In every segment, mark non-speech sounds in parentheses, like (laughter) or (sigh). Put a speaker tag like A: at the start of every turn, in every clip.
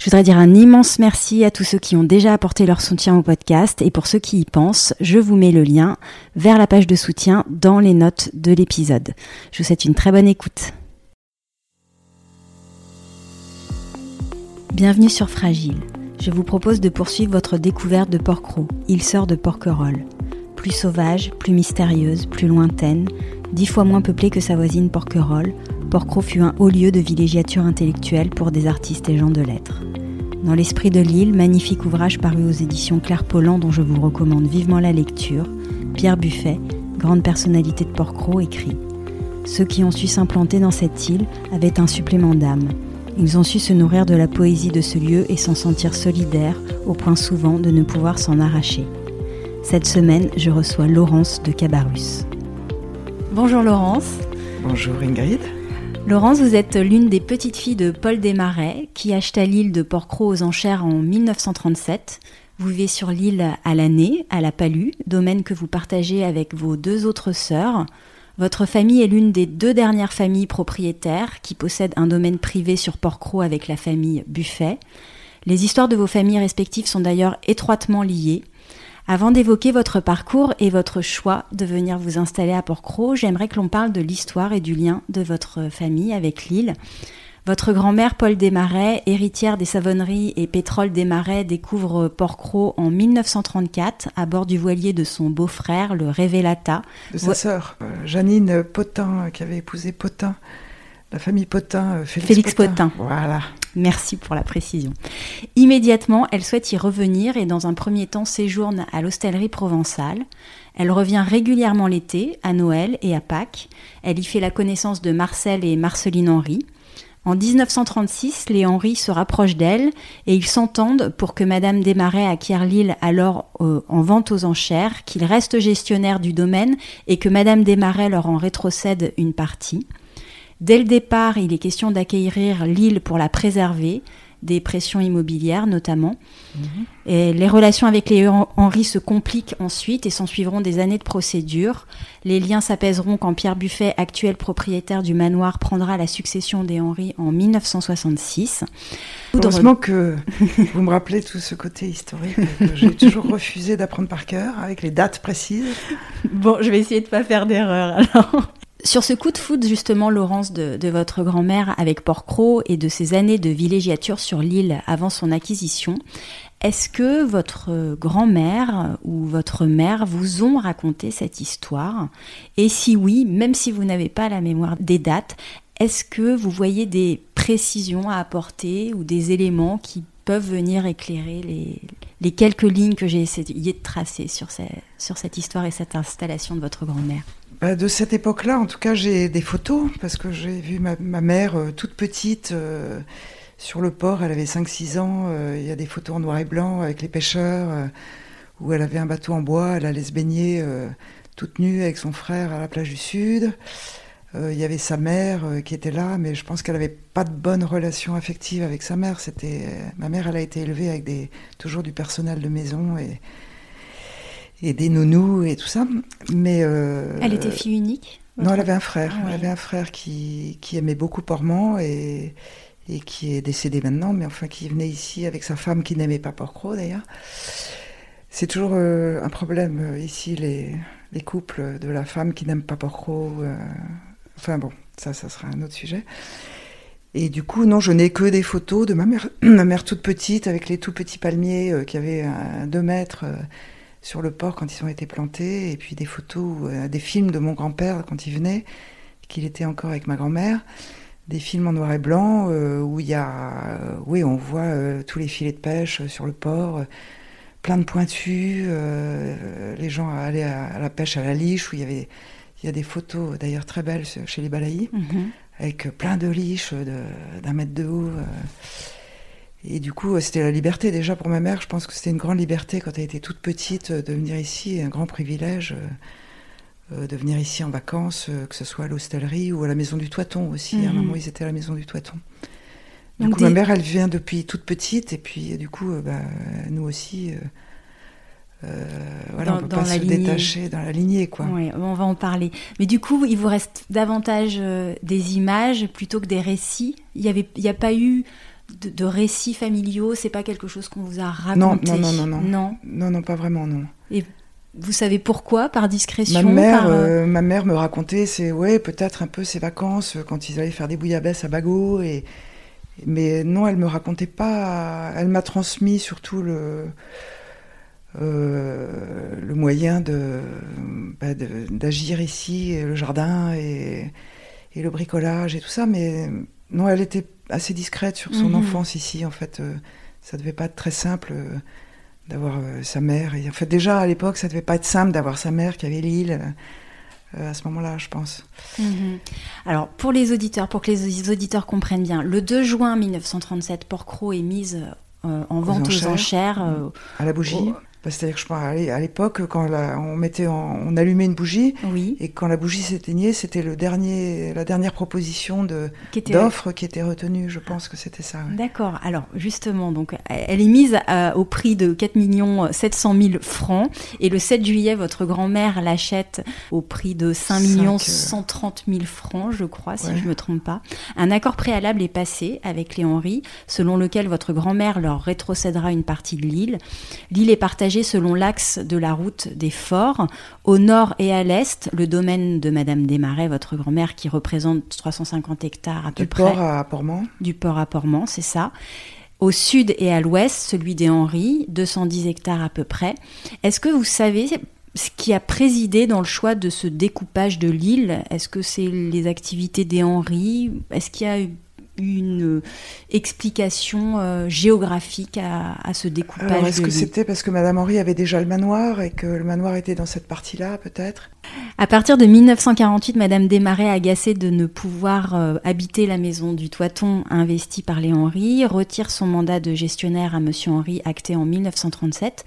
A: Je voudrais dire un immense merci à tous ceux qui ont déjà apporté leur soutien au podcast et pour ceux qui y pensent, je vous mets le lien vers la page de soutien dans les notes de l'épisode. Je vous souhaite une très bonne écoute. Bienvenue sur Fragile. Je vous propose de poursuivre votre découverte de Porquerolles, il sort de Porquerolles. Plus sauvage, plus mystérieuse, plus lointaine, dix fois moins peuplée que sa voisine Porquerolles, Porquerolles fut un haut lieu de villégiature intellectuelle pour des artistes et gens de lettres. Dans l'esprit de l'île, magnifique ouvrage paru aux éditions Claire Pollan dont je vous recommande vivement la lecture, Pierre Buffet, grande personnalité de Porquerolles, écrit Ceux qui ont su s'implanter dans cette île avaient un supplément d'âme. Ils ont su se nourrir de la poésie de ce lieu et s'en sentir solidaires, au point souvent de ne pouvoir s'en arracher. Cette semaine, je reçois Laurence de Cabarrus. Bonjour Laurence.
B: Bonjour Ingrid.
A: Laurence, vous êtes l'une des petites filles de Paul Desmarais qui acheta l'île de Porquerolles aux enchères en 1937. Vous vivez sur l'île à l'année, à la Palue, domaine que vous partagez avec vos deux autres sœurs. Votre famille est l'une des deux dernières familles propriétaires qui possèdent un domaine privé sur Porquerolles avec la famille Buffet. Les histoires de vos familles respectives sont d'ailleurs étroitement liées. Avant d'évoquer votre parcours et votre choix de venir vous installer à Porquerolles, j'aimerais que l'on parle de l'histoire et du lien de votre famille avec l'île. Votre grand-mère Paul Desmarais, héritière des savonneries et pétrole Desmarais, découvre Porquerolles en 1934 à bord du voilier de son beau-frère, le Révélata.
B: De sa sœur, euh, Janine Potin, qui avait épousé Potin, la famille Potin, euh, Félix,
A: Félix Potin.
B: Voilà.
A: Merci pour la précision. Immédiatement, elle souhaite y revenir et dans un premier temps séjourne à l'hostellerie provençale. Elle revient régulièrement l'été, à Noël et à Pâques. Elle y fait la connaissance de Marcel et Marceline Henry. En 1936, les Henry se rapprochent d'elle et ils s'entendent pour que Madame Desmarais acquiert l'île alors euh, en vente aux enchères, qu'il reste gestionnaire du domaine et que Madame Desmarais leur en rétrocède une partie. Dès le départ, il est question d'acquérir l'île pour la préserver, des pressions immobilières notamment. Mhm. Et les relations avec les Henri se compliquent ensuite et s'en suivront des années de procédure. Les liens s'apaiseront quand Pierre Buffet, actuel propriétaire du manoir, prendra la succession des Henri en 1966.
B: Heureusement que (laughs) vous me rappelez tout ce côté historique que j'ai toujours refusé d'apprendre par cœur avec les dates précises.
A: Bon, je vais essayer de ne pas faire d'erreur alors. Sur ce coup de foudre, justement, Laurence, de, votre grand-mère avec Porcro et de ses années de villégiature sur l'île avant son acquisition, est-ce que votre grand-mère ou votre mère vous ont raconté cette histoire? Et si oui, même si vous n'avez pas la mémoire des dates, est-ce que vous voyez des précisions à apporter ou des éléments qui peuvent venir éclairer les, quelques lignes que j'ai essayé de tracer sur, sur cette histoire et cette installation de votre grand-mère?
B: Bah, de cette époque-là, en tout cas, j'ai des photos, parce que j'ai vu ma, mère euh, toute petite euh, sur le port, elle avait 5-6 ans, euh, il y a des photos en noir et blanc avec les pêcheurs, où elle avait un bateau en bois, elle allait se baigner toute nue avec son frère à la plage du Sud. Il y avait sa mère qui était là, mais je pense qu'elle n'avait pas de bonne relation affective avec sa mère. C'était ma mère, elle a été élevée avec toujours du personnel de maison et et des nounous et tout ça. Mais
A: euh, elle était fille unique?
B: Non, elle avait un frère. Ah elle avait un frère qui, qui aimait beaucoup Portman et, et qui est décédé maintenant, mais enfin qui venait ici avec sa femme qui n'aimait pas Porcro d'ailleurs. C'est toujours euh, un problème euh, ici les, les, couples de la femme qui n'aime pas Porcro. enfin bon, ça, ça sera un autre sujet. Et du coup, non, je n'ai que des photos de ma mère, (clears throat) ma mère toute petite avec les tout petits palmiers qui avaient un, deux mètres sur le port quand ils ont été plantés, et puis des photos, euh, des films de mon grand-père quand il venait, qu'il était encore avec ma grand-mère, des films en noir et blanc euh, où il y a, euh, oui, on voit tous les filets de pêche sur le port, plein de pointus, les gens allaient à, la pêche à la liche où il y avait, il y a des photos d'ailleurs très belles chez les Balaïs, mhm. avec plein de liches d'un mètre de haut. Et du coup, c'était la liberté déjà pour ma mère. Je pense que c'était une grande liberté quand elle était toute petite de venir ici, un grand privilège de venir ici en vacances, que ce soit à l'hostellerie ou à la maison du Toiton aussi. À un moment, ils étaient à la maison du Toiton. Du coup, ma mère, elle vient depuis toute petite, et puis du coup, bah, nous aussi, euh, voilà, on peut pas se détacher dans la lignée, quoi.
A: On va en parler. Mais du coup, il vous reste davantage euh, des images plutôt que des récits. Il n'y il a pas eu de, récits familiaux. C'est pas quelque chose qu'on vous a raconté.
B: Non, non, non, non, non, non, non, pas vraiment, non.
A: Et vous savez pourquoi, par discrétion
B: Ma mère, euh, ma mère me racontait, c'est ouais, peut-être un peu ses vacances quand ils allaient faire des bouillabaisse à Bagot et mais non, elle me racontait pas. Elle m'a transmis surtout le euh, le moyen bah, de, d'agir ici, le jardin et, et, le bricolage et tout ça. Mais non, elle était assez discrète sur son mhm. enfance ici. En fait, euh, ça devait pas être très simple euh, d'avoir sa mère. Et en fait, déjà à l'époque, ça devait pas être simple d'avoir sa mère qui avait l'île. à ce moment-là, je pense.
A: Mhm. Alors, pour les auditeurs, pour que les auditeurs comprennent bien, le 2 juin 1937, Porcro est mise en vente aux enchères.
B: à la bougie. C'est-à-dire que je pense à l'époque, quand on mettait, on allumait une bougie, et quand la bougie s'éteignait, c'était le dernier, la dernière proposition d'offre qui était retenue. Je pense que c'était ça.
A: D'accord. Alors justement, donc elle est mise au prix de 4 700 000 francs, et le 7 juillet, votre grand-mère l'achète au prix de 5 130 000 francs, je crois, si je me trompe pas. Un accord préalable est passé avec les Henri, selon lequel votre grand-mère leur rétrocédera une partie de l'île. L'île est partagée selon l'axe de la route des forts. Au nord et à l'est, le domaine de Madame Desmarais, votre grand-mère, qui représente 350 hectares à peu près.
B: Du port à Portmont
A: Du port à Portmont, c'est ça. Au sud et à l'ouest, celui des Henri, 210 hectares à peu près. Est-ce que vous savez ce qui a présidé dans le choix de ce découpage de l'île? Est-ce que c'est les activités des Henri Est-ce qu'il y a une euh, explication euh, géographique à, ce découpage
B: Est-ce que c'était parce que Madame Henri avait déjà le manoir et que le manoir était dans cette partie-là, peut-être?
A: À partir de 1948, Madame Desmarais, agacée de ne pouvoir euh, habiter la maison du Toiton investie par les Henri, retire son mandat de gestionnaire à Monsieur Henri, acté en 1937.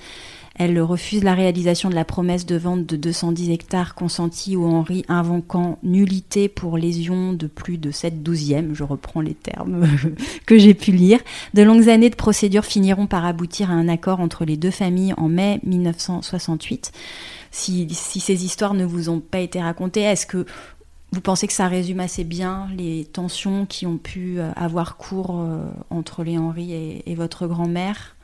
A: Elle refuse la réalisation de la promesse de vente de 210 hectares consentis au Henri, invoquant nullité pour lésion de plus de 7 douzièmes. Je reprends les termes (laughs) que j'ai pu lire. De longues années de procédure finiront par aboutir à un accord entre les deux familles en mai 1968. Si, si ces histoires ne vous ont pas été racontées, est-ce que vous pensez que ça résume assez bien les tensions qui ont pu euh, avoir cours euh, entre les Henri et votre grand-mère?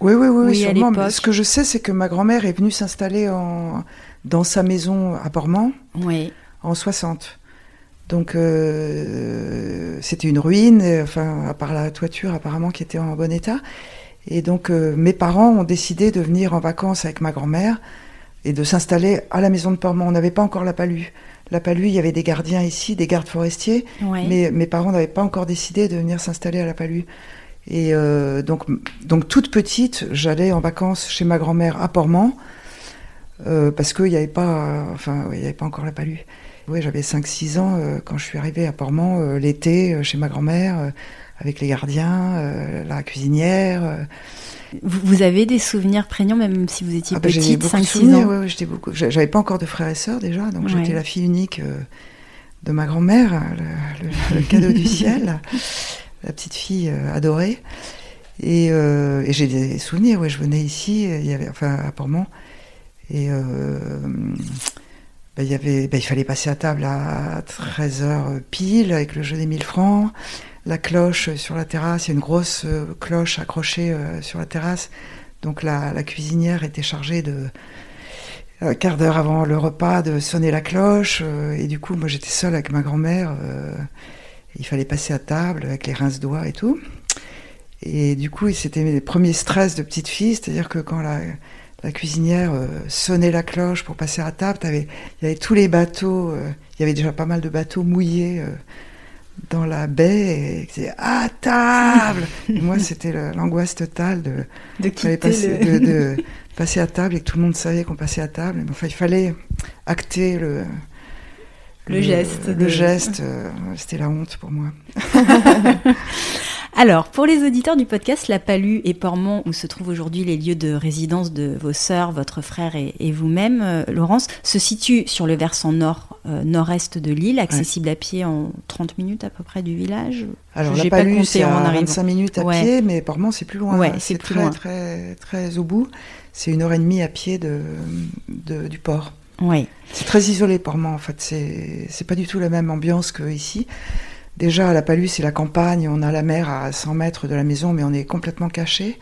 B: Oui, oui, oui, sûrement. ce que je sais, c'est que ma grand-mère est venue s'installer en... dans sa maison à Portmont
A: oui.
B: en 60. Donc euh, c'était une ruine, enfin à part la toiture apparemment qui était en bon état. Et donc euh, mes parents ont décidé de venir en vacances avec ma grand-mère et de s'installer à la maison de Portmont. On n'avait pas encore la palue. La palue, il y avait des gardiens ici, des gardes forestiers, mais mes parents n'avaient pas encore décidé de venir s'installer à la palue. Et euh, donc, donc, toute petite, j'allais en vacances chez ma grand-mère à Portmont, euh, parce qu'il n'y avait, pas, enfin, y avait pas encore la palue. Oui, j'avais 5-6 ans euh, quand je suis arrivée à Portmont, l'été, chez ma grand-mère, avec les gardiens, la cuisinière.
A: Vous, avez des souvenirs prégnants, même si vous étiez
B: ah bah,
A: petite,
B: 5-6 ans Oui, beaucoup. J'avais pas encore de frères et sœurs déjà, donc j'étais la fille unique de ma grand-mère, le, cadeau du (laughs) ciel la petite fille euh, adorée. Euh, et, j'ai des souvenirs, ouais, je venais ici, il y avait, enfin à Portmont, et euh, bah, bah, il fallait passer à table à 13h pile avec le jeu des 1000 francs, la cloche sur la terrasse, une grosse cloche accrochée sur la terrasse, donc la, la, cuisinière était chargée de un quart d'heure avant le repas de sonner la cloche, et du coup moi j'étais seule avec ma grand-mère. Il fallait passer à table avec les rince-doigts et tout. Et du coup, c'était mes premiers stress de petite fille, c'est-à-dire que quand la, cuisinière euh, sonnait la cloche pour passer à table, il y avait tous les bateaux, euh, il y avait déjà pas mal de bateaux mouillés euh, dans la baie, et c'était à table Moi, c'était l'angoisse totale de,
A: de, passer,
B: de, (laughs) passer à table et que tout le monde savait qu'on passait à table. Enfin, il fallait acter le,
A: le, geste.
B: Le geste, euh, c'était la honte pour moi. (laughs)
A: Alors, pour les auditeurs du podcast, La Palue et Portmont, où se trouvent aujourd'hui les lieux de résidence de vos sœurs, votre frère et, vous-même, euh, Laurence, se situe sur le versant nord, euh, nord-est de l'île, accessible à pied en 30 minutes à peu près du village.
B: Alors, La Palue, c'est à 25 minutes à pied, mais Portmont, c'est plus loin. Ouais, c'est très, loin. très, très au bout. C'est une heure et demie à pied de, du port.
A: Oui.
B: C'est très isolé, Portmont, en fait. C'est pas du tout la même ambiance qu'ici. Déjà, à la Palue, c'est la campagne, on a la mer à 100 mètres de la maison, mais on est complètement caché.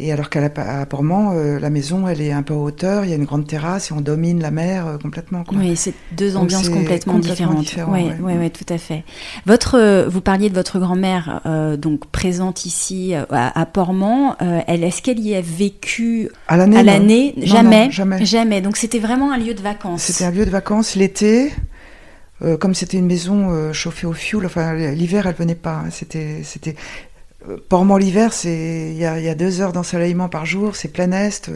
B: Et alors qu'à Portmont, euh, la maison, elle est un peu à hauteur, il y a une grande terrasse et on domine la mer euh, complètement.
A: Oui, c'est deux ambiances complètement, différentes. Oui, oui, ouais. tout à fait. Votre, euh, vous parliez de votre grand-mère, donc présente ici à, à Portmont. elle, est-ce qu'elle y a vécu
B: à l'année
A: jamais,
B: jamais,
A: jamais. Donc c'était vraiment un lieu de vacances.
B: C'était un lieu de vacances l'été. Euh, comme c'était une maison euh, chauffée au fioul, enfin l'hiver elle venait pas. Hein. C'était, c'était euh, Portmont l'hiver, c'est il y a, y a, deux heures d'ensoleillement par jour, c'est plein est,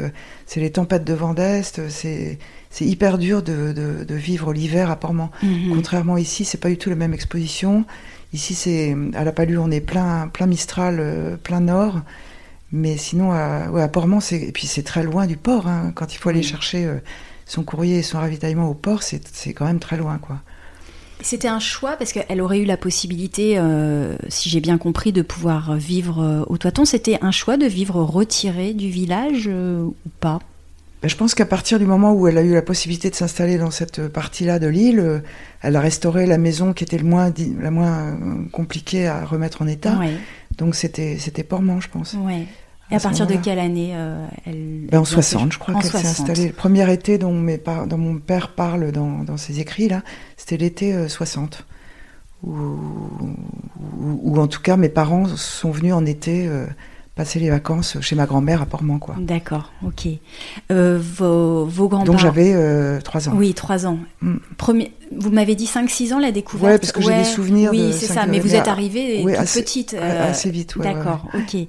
B: c'est les tempêtes de vent d'est, c'est c'est hyper dur de, de, de vivre l'hiver à Portmont. Mhm. Contrairement ici, c'est pas du tout la même exposition. Ici, c'est à la Palue, on est plein plein Mistral, plein Nord. Mais sinon, à, ouais, à Portmont, c'est et puis c'est très loin du port. Hein. Quand il faut aller chercher son courrier et son ravitaillement au port, c'est quand même très loin, quoi.
A: C'était un choix parce qu'elle aurait eu la possibilité, euh, si j'ai bien compris, de pouvoir vivre euh, au Toiton. C'était un choix de vivre retiré du village euh, ou pas?
B: Ben, Je pense qu'à partir du moment où elle a eu la possibilité de s'installer dans cette partie-là de l'île, elle a restauré la maison qui était le moins, la moins compliquée à remettre en état. Donc c'était c'était Portmont, je pense.
A: Ouais. Et à, partir de quelle année euh, elle
B: ben En 60, je crois qu'elle s'est installée. Le premier été dont, mes dont mon père parle dans, dans ses écrits, là, c'était l'été 60. Euh, ou, en tout cas, mes parents sont venus en été euh, passer les vacances chez ma grand-mère à Portmont, quoi.
A: D'accord, ok. Euh, vos, vos grands-parents...
B: Donc j'avais euh, 3 ans.
A: Oui, 3 ans. Mm. Premier... Vous m'avez dit 5-6 ans la découverte
B: Oui, parce que j'ai des souvenirs
A: Oui, c'est ça, mais vous êtes arrivée toute petite.
B: Assez vite,
A: oui. D'accord, ok.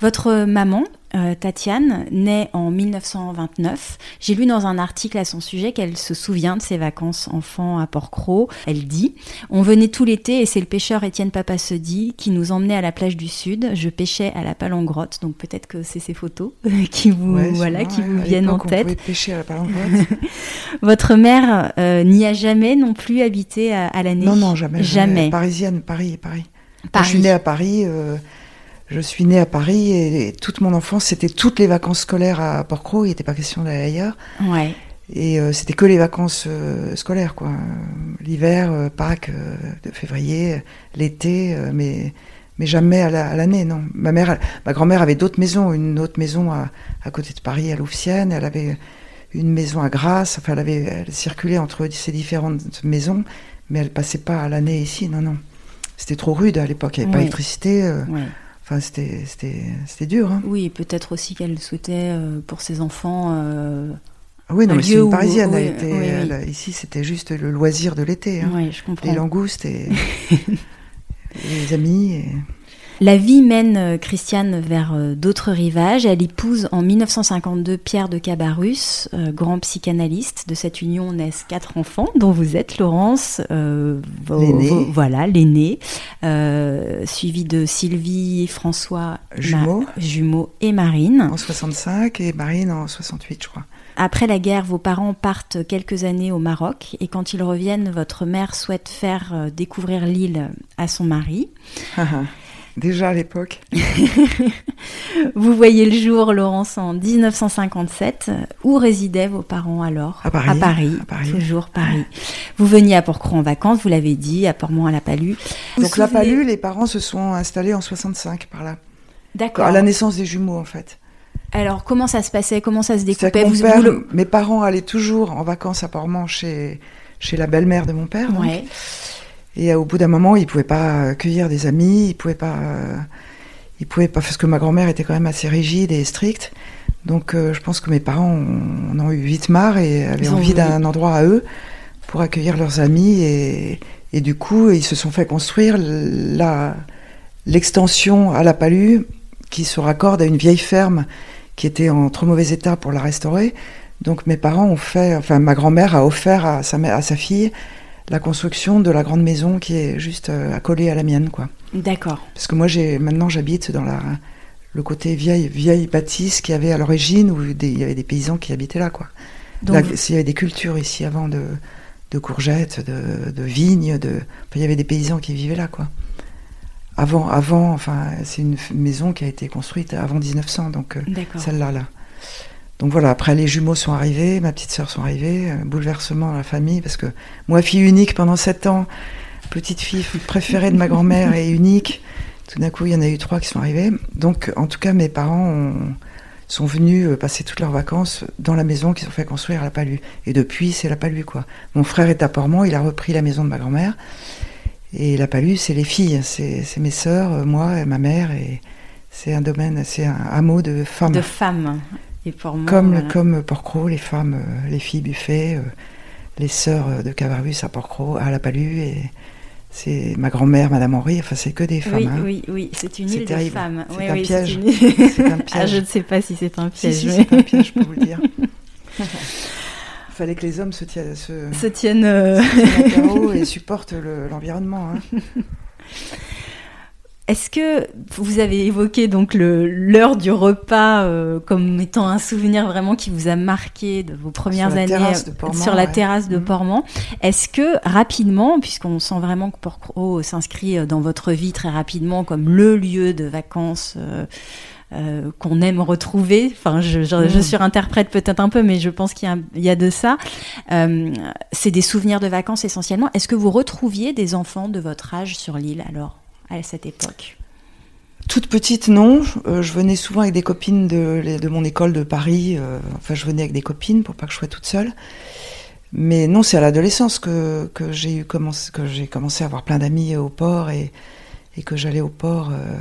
A: Votre maman, euh, Tatiane naît en 1929. J'ai lu dans un article à son sujet qu'elle se souvient de ses vacances enfants à Port-Cros. Elle dit On venait tout l'été et c'est le pêcheur Étienne Papasedi qui nous emmenait à la plage du Sud. Je pêchais à la Palangrotte, donc peut-être que c'est ces photos (laughs) qui vous, voilà, qui vous viennent en tête.
B: pêcher à la (laughs)
A: Votre mère euh, n'y a jamais non plus habité à, l'année
B: Non, non, jamais.
A: Jamais.
B: Parisienne, Paris, Paris. Paris. je suis née à Paris. Euh, je suis née à Paris et, toute mon enfance, c'était toutes les vacances scolaires à Port-Cros. Il n'était pas question d'aller ailleurs.
A: Ouais.
B: Et euh, c'était que les vacances euh, scolaires, quoi. L'hiver, euh, Pâques, de février, l'été, mais mais jamais à l'année, non. Ma mère, ma grand-mère avait d'autres maisons, une autre maison à, à côté de Paris, à Louvciennes. Elle avait une maison à Grasse. Enfin, elle avait, elle circulait entre ces différentes maisons, mais elle passait pas à l'année ici, non, non. C'était trop rude à l'époque. Il n'y avait pas d'électricité. Ouais. Enfin, c'était dur. Hein.
A: Oui, peut-être aussi qu'elle souhaitait euh, pour ses enfants. Euh,
B: oui, non, mais c'est une parisienne. ici, c'était juste le loisir de l'été. Hein.
A: Oui, je comprends.
B: Les langoustes et (laughs) les amis. Et...
A: La vie mène euh, Christiane vers euh, d'autres rivages. Elle épouse en 1952 Pierre de Cabarrus, euh, grand psychanalyste. De cette union naissent quatre enfants, dont vous êtes, Laurence. voilà, l'aîné. suivi de Sylvie, François,
B: jumeaux.
A: jumeaux et Marine.
B: En 65 et Marine en 68, je crois.
A: Après la guerre, vos parents partent quelques années au Maroc et quand ils reviennent, votre mère souhaite faire découvrir l'île à son mari.
B: Déjà à l'époque. (laughs)
A: Vous voyez le jour, Laurence, en 1957. Où résidaient vos parents alors
B: à Paris,
A: à Paris. Toujours Paris. Vous veniez à Port-Cros en vacances, vous l'avez dit, à Port-Mont à la Palue.
B: Donc la Palue, les parents se sont installés en 65 par là.
A: D'accord.
B: À la naissance des jumeaux en fait.
A: Alors comment ça se passait? Comment ça se découpait?
B: Mes parents allaient toujours en vacances à Port-Mont chez, chez la belle-mère de mon père.
A: Ouais.
B: Et au bout d'un moment, il pouvait pas accueillir des amis, il pouvait pas, il pouvait pas, parce que ma grand-mère était quand même assez rigide et stricte. Donc, euh, je pense que mes parents en ont eu vite marre et avaient envie d'un endroit à eux pour accueillir leurs amis. Et, et, du coup, ils se sont fait construire l'extension à la Palue qui se raccorde à une vieille ferme qui était en trop mauvais état pour la restaurer. Donc, mes parents ont fait, enfin, ma grand-mère a offert à sa, à sa fille la construction de la grande maison qui est juste accolée à la mienne, quoi.
A: D'accord.
B: Parce que moi, j'ai maintenant, j'habite dans la le côté vieille vieille bâtisse qu'il y avait à l'origine où il y avait des paysans qui habitaient là, quoi. Donc, il y avait des cultures ici avant de, de courgettes, de, de vignes, de, il y avait des paysans qui vivaient là, quoi. Avant, avant, enfin, c'est une maison qui a été construite avant 1900, donc euh, celle-là, là. Donc voilà, après les jumeaux sont arrivés, ma petite sœur sont arrivées, bouleversement dans la famille, parce que moi, fille unique pendant sept ans, petite fille préférée de ma grand-mère et unique, tout d'un coup, il y en a eu trois qui sont arrivés. Donc, en tout cas, mes parents sont venus euh, passer toutes leurs vacances dans la maison qu'ils ont fait construire à la Palue. Et depuis, c'est la Palue, quoi. Mon frère est à Portmont, il a repris la maison de ma grand-mère. Et la Palue, c'est les filles, c'est mes sœurs, euh, moi et ma mère. Et c'est un domaine, c'est un hameau de femmes.
A: De femmes. Et
B: comme, comme Porcro, les femmes, euh, les filles Buffet, les sœurs de Cavarus à Porcro, à la Palue. Et c'est ma grand-mère, Madame Henri, enfin c'est que des femmes.
A: Oui,
B: hein.
A: oui, oui, c'est une île de femmes.
B: C'est un, piège. (laughs)
A: un (laughs) piège. Ah, je ne sais pas si c'est un piège.
B: Si, c'est un piège, je peux vous le dire. Il (laughs) fallait que les hommes se, tiennent, se,
A: se tiennent, euh...
B: et supportent l'environnement. hein.
A: Est-ce que vous avez évoqué donc l'heure du repas euh, comme étant un souvenir vraiment qui vous a marqué de vos premières années sur la terrasse de Portmont Est-ce que rapidement, puisqu'on sent vraiment que Porcro s'inscrit euh, dans votre vie très rapidement comme le lieu de vacances euh, euh, qu'on aime retrouver. Enfin, je, je, je mm. surinterprète peut-être un peu, mais je pense qu'il y, y, a de ça. Euh, c'est des souvenirs de vacances essentiellement. Est-ce que vous retrouviez des enfants de votre âge sur l'île alors? À cette époque
B: toute petite, non. Euh, je venais souvent avec des copines de, de mon école de Paris. Euh, enfin, je venais avec des copines pour pas que je sois toute seule. Mais non, c'est à l'adolescence que, que j'ai commencé, que j'ai commencé à avoir plein d'amis au port et, et que j'allais au port euh,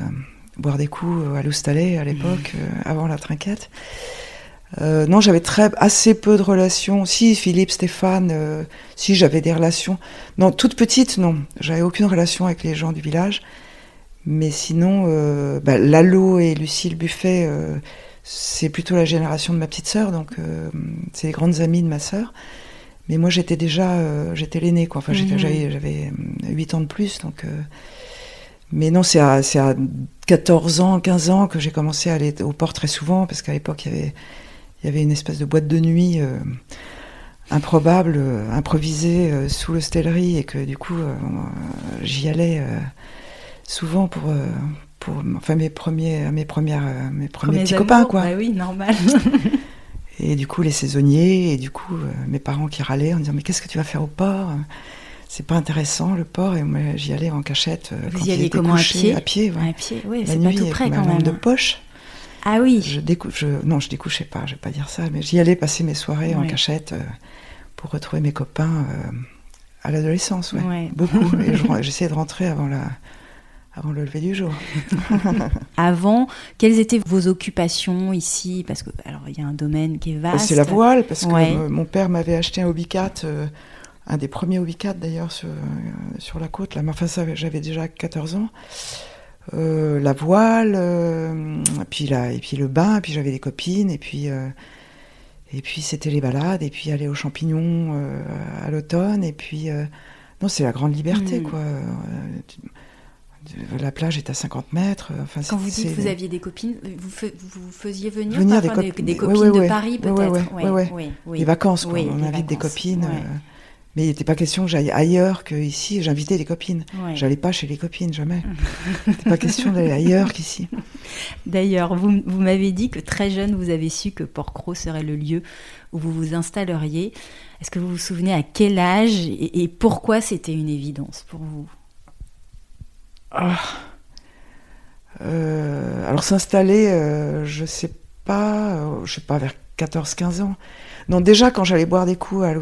B: boire des coups à l'Oustalais à l'époque, mmh. avant la trinquette. Non, j'avais très assez peu de relations. Si Philippe, Stéphane, si j'avais des relations. Non, toute petite, non. J'avais aucune relation avec les gens du village. Mais sinon, euh, bah, Lalo et Lucille Buffet, euh, c'est plutôt la génération de ma petite sœur, donc euh, c'est les grandes amies de ma sœur. Mais moi, j'étais déjà, euh, j'étais l'aînée, quoi. Enfin, mhm. j'avais 8 ans de plus, donc. mais non, c'est à, à 14 ans, 15 ans que j'ai commencé à aller au port très souvent, parce qu'à l'époque, il y avait, il y avait une espèce de boîte de nuit improbable, improvisée sous l'hostellerie, et que du coup, j'y allais souvent pour, euh, pour enfin, mes premiers, mes premières, euh, mes premiers, petits copains, quoi.
A: Bah oui, normal. (laughs)
B: et du coup, les saisonniers, et du coup, euh, mes parents qui râlaient en disant Mais qu'est-ce que tu vas faire au port? C'est pas intéressant le port. Et moi, j'y allais en cachette.
A: Vous y alliez comment couché,
B: à pied?
A: À pied, à pied oui, c'est pas tout près quand même.
B: de poche.
A: Ah oui.
B: Je décou je, non, je découchais pas, je vais pas dire ça, mais j'y allais passer mes soirées en cachette pour retrouver mes copains à l'adolescence, ouais. Beaucoup. (laughs) et j'essayais de rentrer avant la, avant le lever du jour. (laughs)
A: avant, quelles étaient vos occupations ici? Parce que alors il y a un domaine qui est vaste.
B: C'est la voile, parce que mon père m'avait acheté un euh, un des premiers hobbycats d'ailleurs sur, euh, sur la côte. Là, enfin, j'avais déjà 14 ans. Euh, la voile, puis la, et puis le bain, puis j'avais des copines, et puis et puis c'était les balades, et puis aller aux champignons à l'automne, et puis non, c'est la grande liberté, mm. quoi la plage est à 50 mètres. Enfin,
A: Quand vous dites que vous aviez des copines, vous, vous faisiez venir, venir des, copines de Paris peut-être
B: oui, Les vacances, quoi. on invite des copines. Mais il n'était pas question que j'aille ailleurs qu'ici. J'invitais des copines. J'allais pas chez les copines, jamais. il n'était pas question d'aller ailleurs qu'ici. (laughs)
A: D'ailleurs, vous, vous m'avez dit que très jeune, vous avez su que Porcro serait le lieu où vous vous installeriez. Est-ce que vous vous souvenez à quel âge et pourquoi c'était une évidence pour vous?
B: Ah. Euh, alors s'installer, euh, je sais pas, euh, je sais pas, vers 14-15 ans. Non, déjà quand j'allais boire des coups à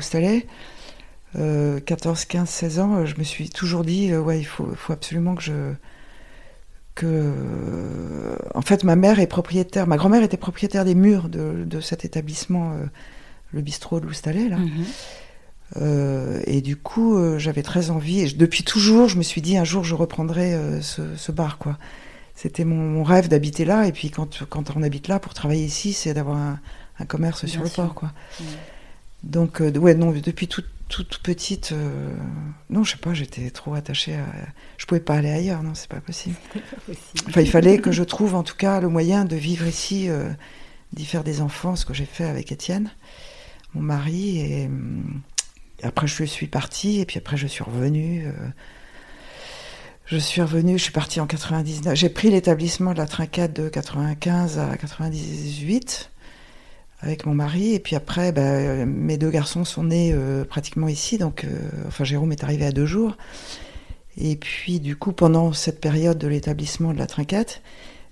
B: l'Oustalais, 14, 15, 16 ans, je me suis toujours dit, ouais, il faut, faut, absolument que je... Que, en fait, ma mère est propriétaire, ma grand-mère était propriétaire des murs de, de cet établissement, le bistrot de l'Oustalais, là. Mhm. Euh, et du coup, euh, j'avais très envie. Et depuis toujours, je me suis dit un jour, je reprendrai euh, ce, bar, quoi. C'était mon, rêve d'habiter là. Et puis, quand, quand on habite là, pour travailler ici, c'est d'avoir un, commerce sur le port, quoi. Donc, ouais, non, depuis tout, toute petite, non, je sais pas, j'étais trop attachée à. Je pouvais pas aller ailleurs, non, c'est pas possible. (laughs) Enfin, il fallait que je trouve en tout cas le moyen de vivre ici, d'y faire des enfants, ce que j'ai fait avec Étienne, mon mari, et, après je suis partie, et puis après je suis revenue. Je suis revenue, je suis partie en 99. J'ai pris l'établissement de la Trinquette de 95 à 98 avec mon mari. Et puis après, bah, mes deux garçons sont nés euh, pratiquement ici. Donc, euh, enfin, Jérôme est arrivé à deux jours. Et puis, du coup, pendant cette période de l'établissement de la Trinquette,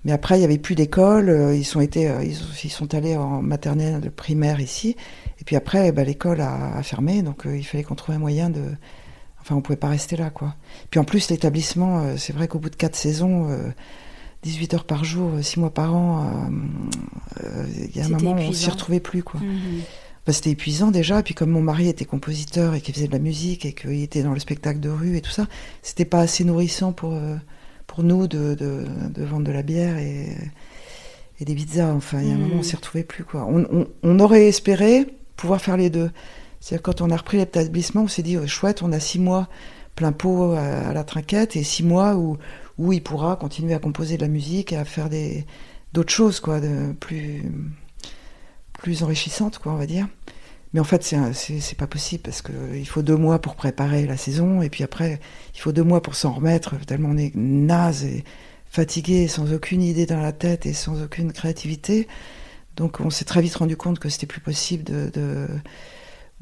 B: mais après, il n'y avait plus d'école. Euh, ils sont été, ils, sont allés en maternelle, primaire ici. Et puis après, bah, l'école a, fermé. Donc, il fallait qu'on trouve un moyen de Enfin, on pouvait pas rester là, quoi. Puis en plus, l'établissement, c'est vrai qu'au bout de quatre saisons, 18 euh, heures par jour, 6 mois par an, euh, il y a un moment où on s'y retrouvait plus, quoi. Bah, c'était épuisant déjà, et puis comme mon mari était compositeur et qu'il faisait de la musique et qu'il était dans le spectacle de rue et tout ça, c'était pas assez nourrissant pour, pour nous de, de, vendre de la bière et, et des pizzas. Enfin, il y a un moment où on mhm. s'y retrouvait plus, quoi. On, on aurait espéré pouvoir faire les deux. C'est-à-dire quand on a repris l'établissement, on s'est dit, chouette, on a six mois plein pot à, la trinquette et six mois où, où il pourra continuer à composer de la musique et à faire des, d'autres choses, quoi, de plus, plus enrichissantes, quoi, on va dire. Mais en fait, c'est, pas possible parce qu'il faut deux mois pour préparer la saison et puis après, il faut deux mois pour s'en remettre, tellement on est naze et fatigué, sans aucune idée dans la tête et sans aucune créativité. Donc on s'est très vite rendu compte que c'était plus possible de, de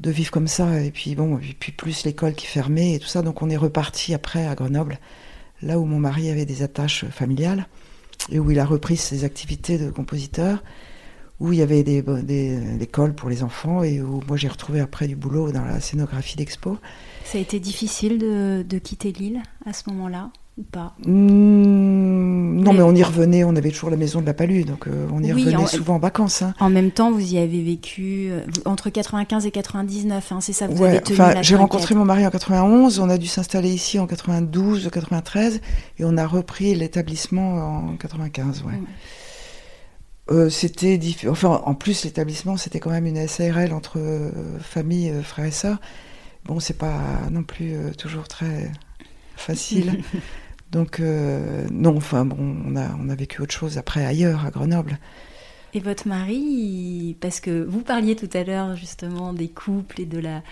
B: de vivre comme ça. Et puis bon, et puis plus l'école qui fermait et tout ça. Donc on est reparti après à Grenoble, là où mon mari avait des attaches familiales et où il a repris ses activités de compositeur, où il y avait des, des l'école pour les enfants et où moi j'ai retrouvé après du boulot dans la scénographie d'expo.
A: Ça a été difficile de, de quitter l'île à ce moment-là ou pas?
B: Mmh, Non, mais... on y revenait, on avait toujours la maison de la Palue, donc euh, on y revenait souvent en vacances. Hein.
A: En même temps, vous y avez vécu euh, entre 95 et 99, hein, c'est ça vous
B: avez tenu J'ai rencontré mon mari en 91, on a dû s'installer ici en 92, 93, et on a repris l'établissement en 95, ouais. Euh, c'était enfin en plus l'établissement c'était quand même une SARL entre famille frères et sœurs bon c'est pas non plus toujours très facile (laughs) Donc, euh, non, enfin, bon, on a, on a vécu autre chose après ailleurs, à Grenoble.
A: Et votre mari, parce que vous parliez tout à l'heure justement des couples et de la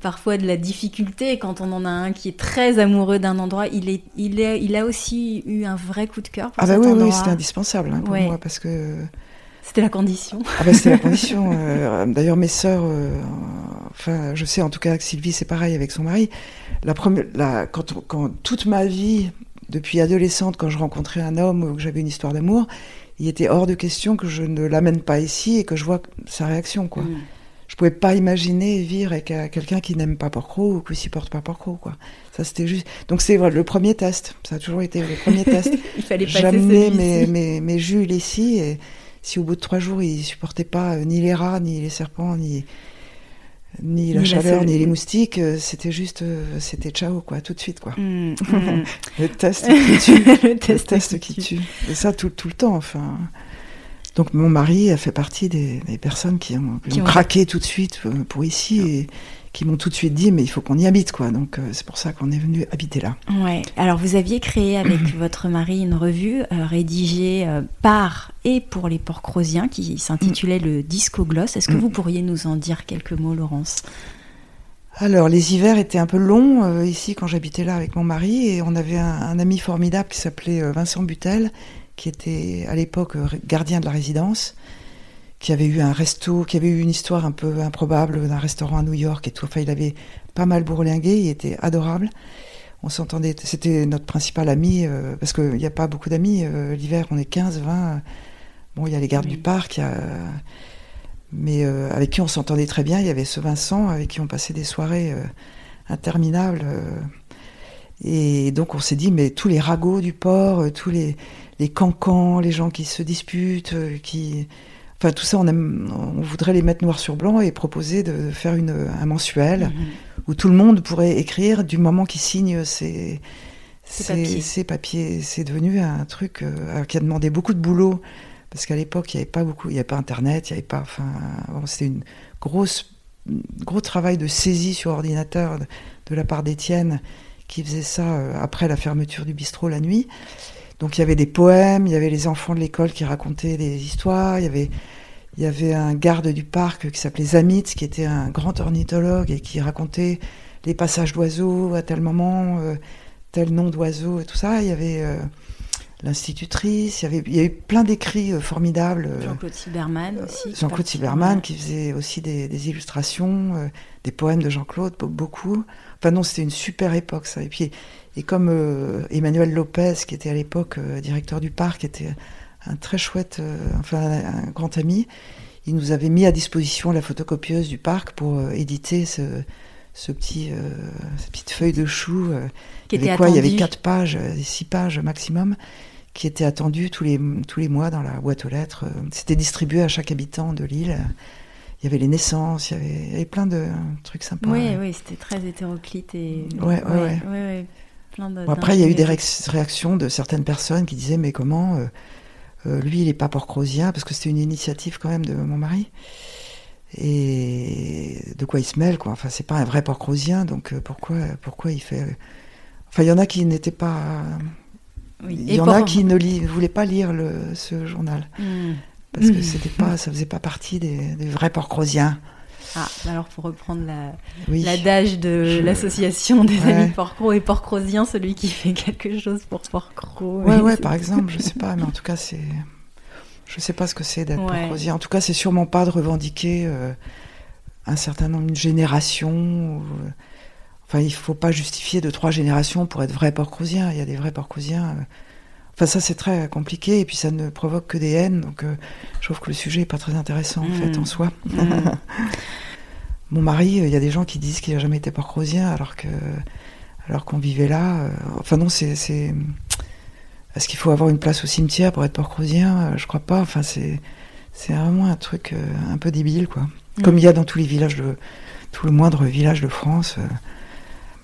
A: parfois de la difficulté quand on en a un qui est très amoureux d'un endroit, il est, il est, il a aussi eu un vrai coup de cœur pour
B: ah bah
A: oui,
B: oui, c'était indispensable hein, pour moi parce que
A: c'était la condition.
B: Ah bah c'était la (laughs) condition. Euh, d'ailleurs mes sœurs, euh, enfin je sais en tout cas que Sylvie c'est pareil avec son mari. La première, la, quand, quand toute ma vie depuis adolescente, quand je rencontrais un homme ou que j'avais une histoire d'amour, il était hors de question que je ne l'amène pas ici et que je vois sa réaction, quoi. Mm. Je pouvais pas imaginer vivre avec euh, quelqu'un qui n'aime pas Porcro ou qui supporte pas Porcro, quoi. Ça, c'était juste. Donc, c'est le premier test. Ça a toujours été le premier test. (laughs)
A: il fallait
B: J'amenais mes, mes, mes Jules ici et si au bout de trois jours, il supportait pas euh, ni les rats, ni les serpents, ni, ni la chaleur, ni les moustiques, euh, c'était juste, euh, c'était ciao, quoi, tout de suite, quoi. Mm. le test (laughs) qui tue. le test, qui tue. Et ça, tout, tout, le temps, enfin. Donc, mon mari a fait partie des, des personnes qui ont, qui ont, craqué tout de suite euh, pour ici et qui m'ont tout de suite dit mais il faut qu'on y habite quoi. Donc c'est pour ça qu'on est venu habiter là.
A: Ouais. Alors vous aviez créé avec (clears throat) votre mari une revue rédigée par et pour les porcrosiens qui s'intitulait le Disco Gloss. Est-ce que mm. vous pourriez nous en dire quelques mots, Laurence?
B: Alors, les hivers étaient un peu longs euh, ici quand j'habitais là avec mon mari et on avait un, ami formidable qui s'appelait euh, Vincent Butel, qui était à l'époque euh, gardien de la résidence, qui avait eu un resto, qui avait eu une histoire un peu improbable d'un restaurant à New York et tout. Enfin, il avait pas mal bourlingué, il était adorable. On s'entendait, c'était notre principal ami, parce qu'il n'y a pas beaucoup d'amis. L'hiver, on est 15, 20 Bon, il y a les gardes du parc, mais euh, avec qui on s'entendait très bien. Il y avait ce Vincent avec qui on passait des soirées euh, interminables. Euh. et donc on s'est dit, mais tous les ragots du port, tous les, les cancans, les gens qui se disputent, qui. Enfin, tout ça, on, on, voudrait les mettre noir sur blanc et proposer de faire une, un mensuel mm-hmm. où tout le monde pourrait écrire du moment qu'il signe ses, ses, papiers. C'est devenu un truc qui a demandé beaucoup de boulot parce qu'à l'époque, il n'y avait pas beaucoup, il n'y avait pas Internet, il n'y avait pas, enfin, c'était une grosse gros travail de saisie sur ordinateur de, la part d'Étienne, qui faisait ça après la fermeture du bistrot la nuit. Donc il y avait des poèmes, il y avait les enfants de l'école qui racontaient des histoires, il y avait, il y avait un garde du parc qui s'appelait Zamitz, qui était un grand ornithologue et qui racontait les passages d'oiseaux à tel moment, euh, tel nom d'oiseau et tout ça. Il y avait euh, l'institutrice, il y avait, il y plein d'écrits euh, formidables.
A: Jean-Claude Silberman aussi.
B: Jean-Claude Silberman qui faisait aussi des, illustrations, des poèmes de Jean-Claude, beaucoup. Enfin non, c'était une super époque ça. Et puis et comme Emmanuel Lopez, qui était à l'époque directeur du parc, était un très chouette, enfin un grand ami, il nous avait mis à disposition la photocopieuse du parc pour éditer ce, ce petit, euh, cette petite feuille de chou. Euh,
A: qui
B: il y avait quoi Il y avait quatre pages, euh, six pages maximum, qui étaient attendues tous les, tous les mois dans la boîte aux lettres. C'était distribué à chaque habitant de l'île. Il y avait les naissances, il y avait, il y avait plein de trucs sympas.
A: Oui, oui, c'était très hétéroclite et.
B: Ouais, ouais, ouais.
A: Plein de,
B: après, il y a eu des réactions de certaines personnes qui disaient mais comment lui il est pas porcrosien parce que c'était une initiative quand même de mon mari. Et de quoi il se mêle quoi. Enfin c'est pas un vrai porcrosien donc euh, pourquoi pourquoi il fait enfin il y en a qui n'étaient pas il y en a qui ne voulaient pas lire le, ce journal. Hmm. parce que (laughs) c'était pas ça faisait pas partie des, vrais porcrosiens
A: ah, alors pour reprendre l'adage de l'association des amis porcro et porcrosien, celui qui fait quelque chose pour porcro.
B: Ouais, ouais, par exemple, je sais pas, mais en tout cas, c'est je sais pas ce que c'est d'être ouais. En tout cas, c'est sûrement pas de revendiquer euh, un certain nombre, de générations. Euh, enfin, il faut pas justifier de trois générations pour être vrai porcrosien. Il y a des vrais porcrosiens. Euh. Enfin, ça, c'est très compliqué. Et puis, ça ne provoque que des haines. Donc, je trouve que le sujet n'est pas très intéressant, en fait, en mm. soi. Mm. (laughs) Mon mari, il y a des gens qui disent qu'il n'a jamais été porcrosien alors que alors qu'on vivait là. enfin, non, c'est est-ce qu'il faut avoir une place au cimetière pour être porcrosien? Euh, Je crois pas. Enfin, c'est vraiment un truc euh, un peu débile, quoi. Mm. Comme il y a dans tous les villages de tout le moindre village de France.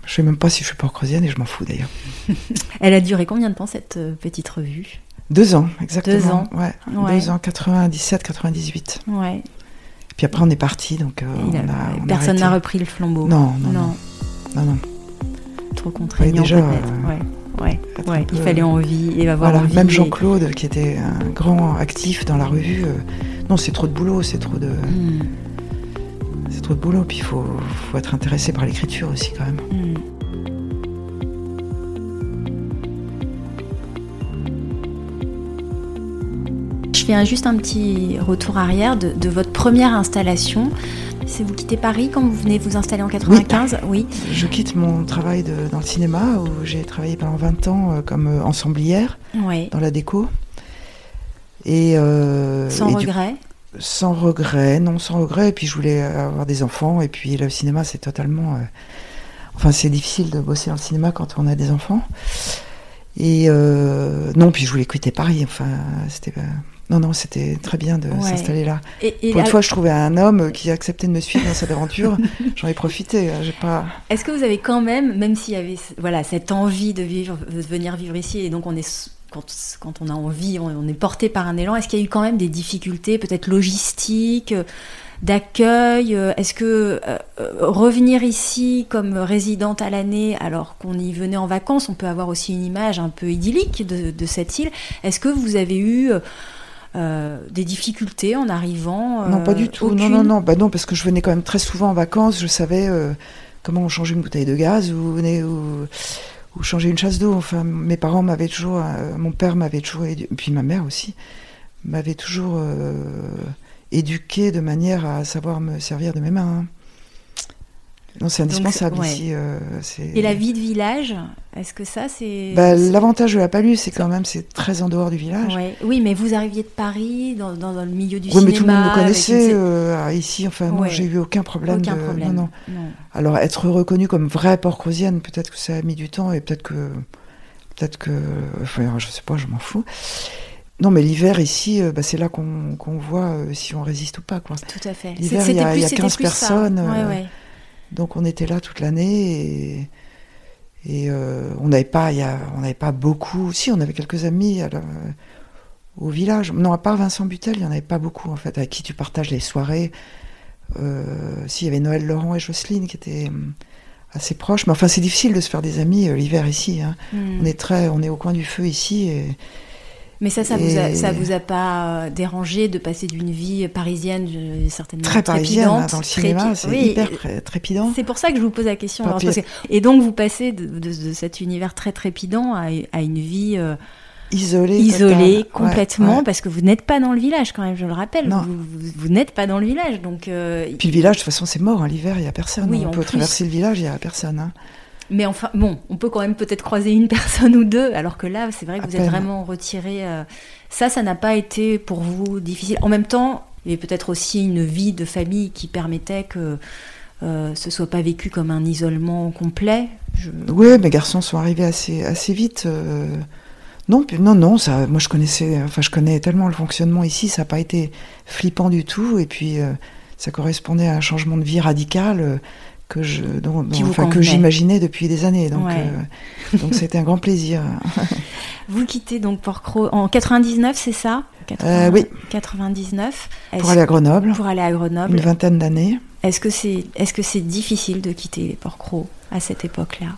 B: Euh, je sais même pas si je suis porcrosienne et je m'en fous d'ailleurs. (laughs)
A: Elle a duré combien de temps cette petite revue?
B: Deux ans, exactement.
A: Deux ans.
B: Ouais, Deux ans, 97, 98.
A: Ouais.
B: Puis après on est parti, donc
A: personne n'a repris le flambeau.
B: Non, non, non, non, non.
A: Trop contraignant peut-être. Ouais. Ouais, il fallait envie et avoir voilà,
B: Même Jean-Claude, qui était un grand actif dans la revue, euh, non, c'est trop de boulot, c'est trop de. Hmm. C'est trop de boulot, puis il faut, faut, être intéressé par l'écriture aussi, quand même. Hmm.
A: Je fais juste un petit retour arrière de votre première installation. C'est vous quittez Paris quand vous venez vous installer en 95
B: Oui. Je quitte mon travail dans le cinéma où j'ai travaillé pendant 20 ans euh, comme euh, ensemblière dans la déco.
A: Et, euh, sans regret?
B: Sans regret, non, sans regret. Et puis je voulais avoir des enfants. Et puis le cinéma, c'est totalement. Enfin, c'est difficile de bosser dans le cinéma quand on a des enfants. Et non, puis je voulais quitter Paris. Enfin, c'était non, non, c'était très bien de s'installer là. Et, Pour une fois, je trouvais un homme qui acceptait de me suivre dans cette aventure. (laughs) J'en ai profité. Hein, j'ai pas.
A: Est-ce que vous avez quand même, même s'il y avait voilà cette envie de vivre, de venir vivre ici, et donc on est quand, quand on a envie, on, est porté par un élan. Est-ce qu'il y a eu quand même des difficultés, peut-être logistiques? d'accueil Est-ce que euh, revenir ici comme résidente à l'année alors qu'on y venait en vacances, on peut avoir aussi une image un peu idyllique de, de cette île Est-ce que vous avez eu euh, des difficultés en arrivant
B: Non, pas du tout. Non, non, non. Bah non, parce que je venais quand même très souvent en vacances. Je savais euh, comment changer une bouteille de gaz ou, ou, ou changer une chasse d'eau. Enfin, mes parents m'avaient toujours, euh, mon père m'avait toujours, et puis ma mère aussi, m'avait toujours éduqué de manière à savoir me servir de mes mains. Hein. Non, c'est indispensable ici. Euh,
A: et la vie de village, est-ce que ça, c'est...
B: Bah, l'avantage de la Palue, c'est quand même, c'est très en dehors du village.
A: Oui, mais vous arriviez de Paris, dans, dans, le milieu du cinéma.
B: Oui, mais tout le monde me connaissait euh, ici. Enfin, moi, j'ai eu aucun problème.
A: Aucun problème.
B: Non, non. Alors, être reconnue comme vraie porcrosienne, peut-être que ça a mis du temps et peut-être que... Peut-être que... Enfin, je sais pas, je m'en fous. Non, mais l'hiver ici, euh, bah, c'est là qu'on voit si on résiste ou pas. Quoi.
A: Tout à fait.
B: L'hiver, il y a, y a 15 personnes. Ouais, donc on était là toute l'année et, euh, on n'avait pas, on n'avait pas beaucoup. Si, on avait quelques amis au village. Non, à part Vincent Butel, il n'y en avait pas beaucoup en fait, avec qui tu partages les soirées. si, il y avait Noël Laurent et Jocelyne qui étaient assez proches. Mais enfin, c'est difficile de se faire des amis l'hiver ici. Hein. Hmm. On est très, on est au coin du feu ici. Et,
A: mais ça, ça vous a, ça vous a pas euh, dérangé de passer d'une vie parisienne euh, certainement
B: très parisienne hein, dans le cinéma, c'est hyper trépidant.
A: C'est pour ça que je vous pose la question. Et donc vous passez de, cet univers très trépidant à, une vie euh,
B: isolée,
A: isolée complètement, parce que vous n'êtes pas dans le village quand même. Je le rappelle, vous, vous, n'êtes pas dans le village, donc.
B: Puis le village, de toute façon, c'est mort. Hein, l'hiver, il y a personne. Oui, on peut traverser le village, il y a personne. Hein.
A: Mais enfin, bon, on peut quand même peut-être croiser une (laughs) personne ou deux, alors que là, c'est vrai que vous êtes vraiment retiré. Euh, ça, ça n'a pas été pour vous difficile. En même temps, il y avait peut-être aussi une vie de famille qui permettait que euh, ce soit pas vécu comme un isolement complet.
B: Oui, mes garçons sont arrivés assez, assez vite. Euh. Non, non, non, ça, moi je connaissais, enfin je connais tellement le fonctionnement ici, ça n'a pas été flippant du tout, et puis ça correspondait à un changement de vie radical que je enfin, que j'imaginais depuis des années donc euh, donc c'était un grand plaisir. (laughs)
A: Vous quittez donc Porcro en 99 c'est ça?
B: euh, oui.
A: 99
B: pour aller à Grenoble.
A: Pour aller à Grenoble.
B: Une vingtaine d'années.
A: Est-ce que c'est est-ce que c'est difficile de quitter Porcro à cette époque là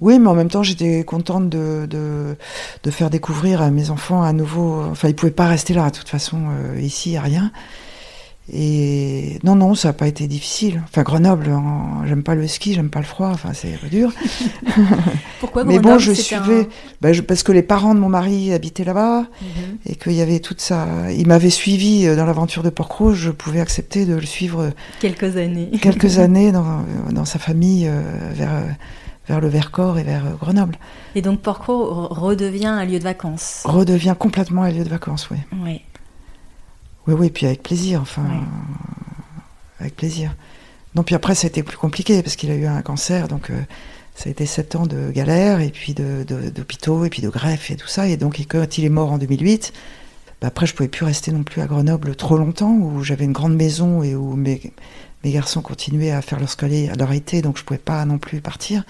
B: oui, mais en même temps, j'étais contente de, de, de, faire découvrir à mes enfants à nouveau. Enfin, ils pouvaient pas rester là, de toute façon, euh, ici, à rien. Et non, non, ça n'a pas été difficile. Enfin, Grenoble, j'aime pas le ski, j'aime pas le froid, enfin, c'est dur. (laughs)
A: Pourquoi
B: Grenoble Mais bon, je suivais, bah, parce que les parents de mon mari habitaient là-bas, mhm. et qu'il y avait toute ça. Il m'avait suivi euh, dans l'aventure de Porquerolles, je pouvais accepter de le suivre.
A: Quelques années.
B: quelques (laughs) années dans, dans, sa famille, euh, vers, vers le Vercors et vers euh, Grenoble.
A: Et donc Porquerolles redevient un lieu de vacances
B: Redevient complètement un lieu de vacances, oui.
A: Oui.
B: Oui, oui, puis avec plaisir, enfin, avec plaisir. Non, puis après, ça a été plus compliqué parce qu'il a eu un cancer, donc euh, ça a été sept ans de galère, et puis d'hôpitaux, et puis de greffe et tout ça. Et donc, quand il est mort en 2008, bah, après, je pouvais plus rester non plus à Grenoble trop longtemps, où j'avais une grande maison et où mes, mes garçons continuaient à faire leur scolaire à leur été, donc je pouvais pas non plus partir,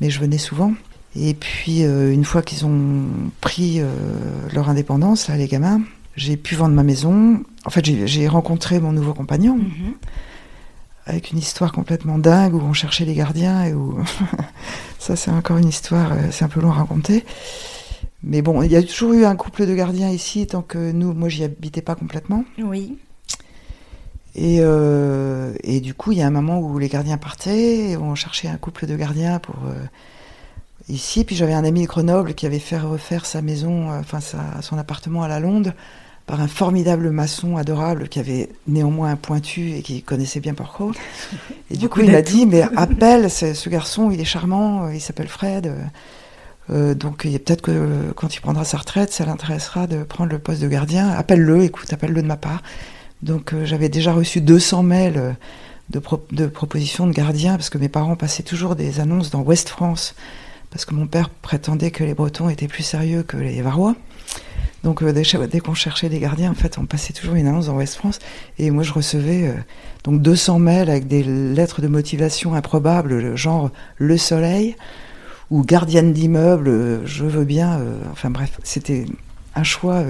B: mais je venais souvent. Et puis, euh, une fois qu'ils ont pris euh, leur indépendance, là, les gamins, j'ai pu vendre ma maison. En fait, j'ai rencontré mon nouveau compagnon. Mhm. Avec une histoire complètement dingue où on cherchait les gardiens et où. (laughs) ça, c'est encore une histoire, euh, c'est un peu long à raconter. Mais bon, il y a toujours eu un couple de gardiens ici, tant que nous, moi, j'y habitais pas complètement.
A: Oui.
B: Et, euh, et, du coup, il y a un moment où les gardiens partaient, et on cherchait un couple de gardiens pour euh, ici. Puis j'avais un ami de Grenoble qui avait fait refaire sa maison, enfin son appartement à la Londe, par un formidable maçon adorable qui avait néanmoins un pointu et qui connaissait bien Porco. Et du coup, il m'a dit, mais appelle ce garçon, il est charmant, euh, il s'appelle Fred. Euh, euh, donc peut-être que quand il prendra sa retraite, ça l'intéressera de prendre le poste de gardien. Appelle-le, écoute, appelle-le de ma part. Donc j'avais déjà reçu 200 mails de, de, propositions de gardiens parce que mes parents passaient toujours des annonces dans Ouest France parce que mon père prétendait que les Bretons étaient plus sérieux que les Varois. Donc euh, dès, qu'on cherchait des gardiens, en fait, on passait toujours une annonce dans West France. Et moi, je recevais euh, donc 200 mails avec des lettres de motivation improbables, genre Le Soleil ou gardienne d'immeuble, euh, je veux bien. enfin bref, c'était un choix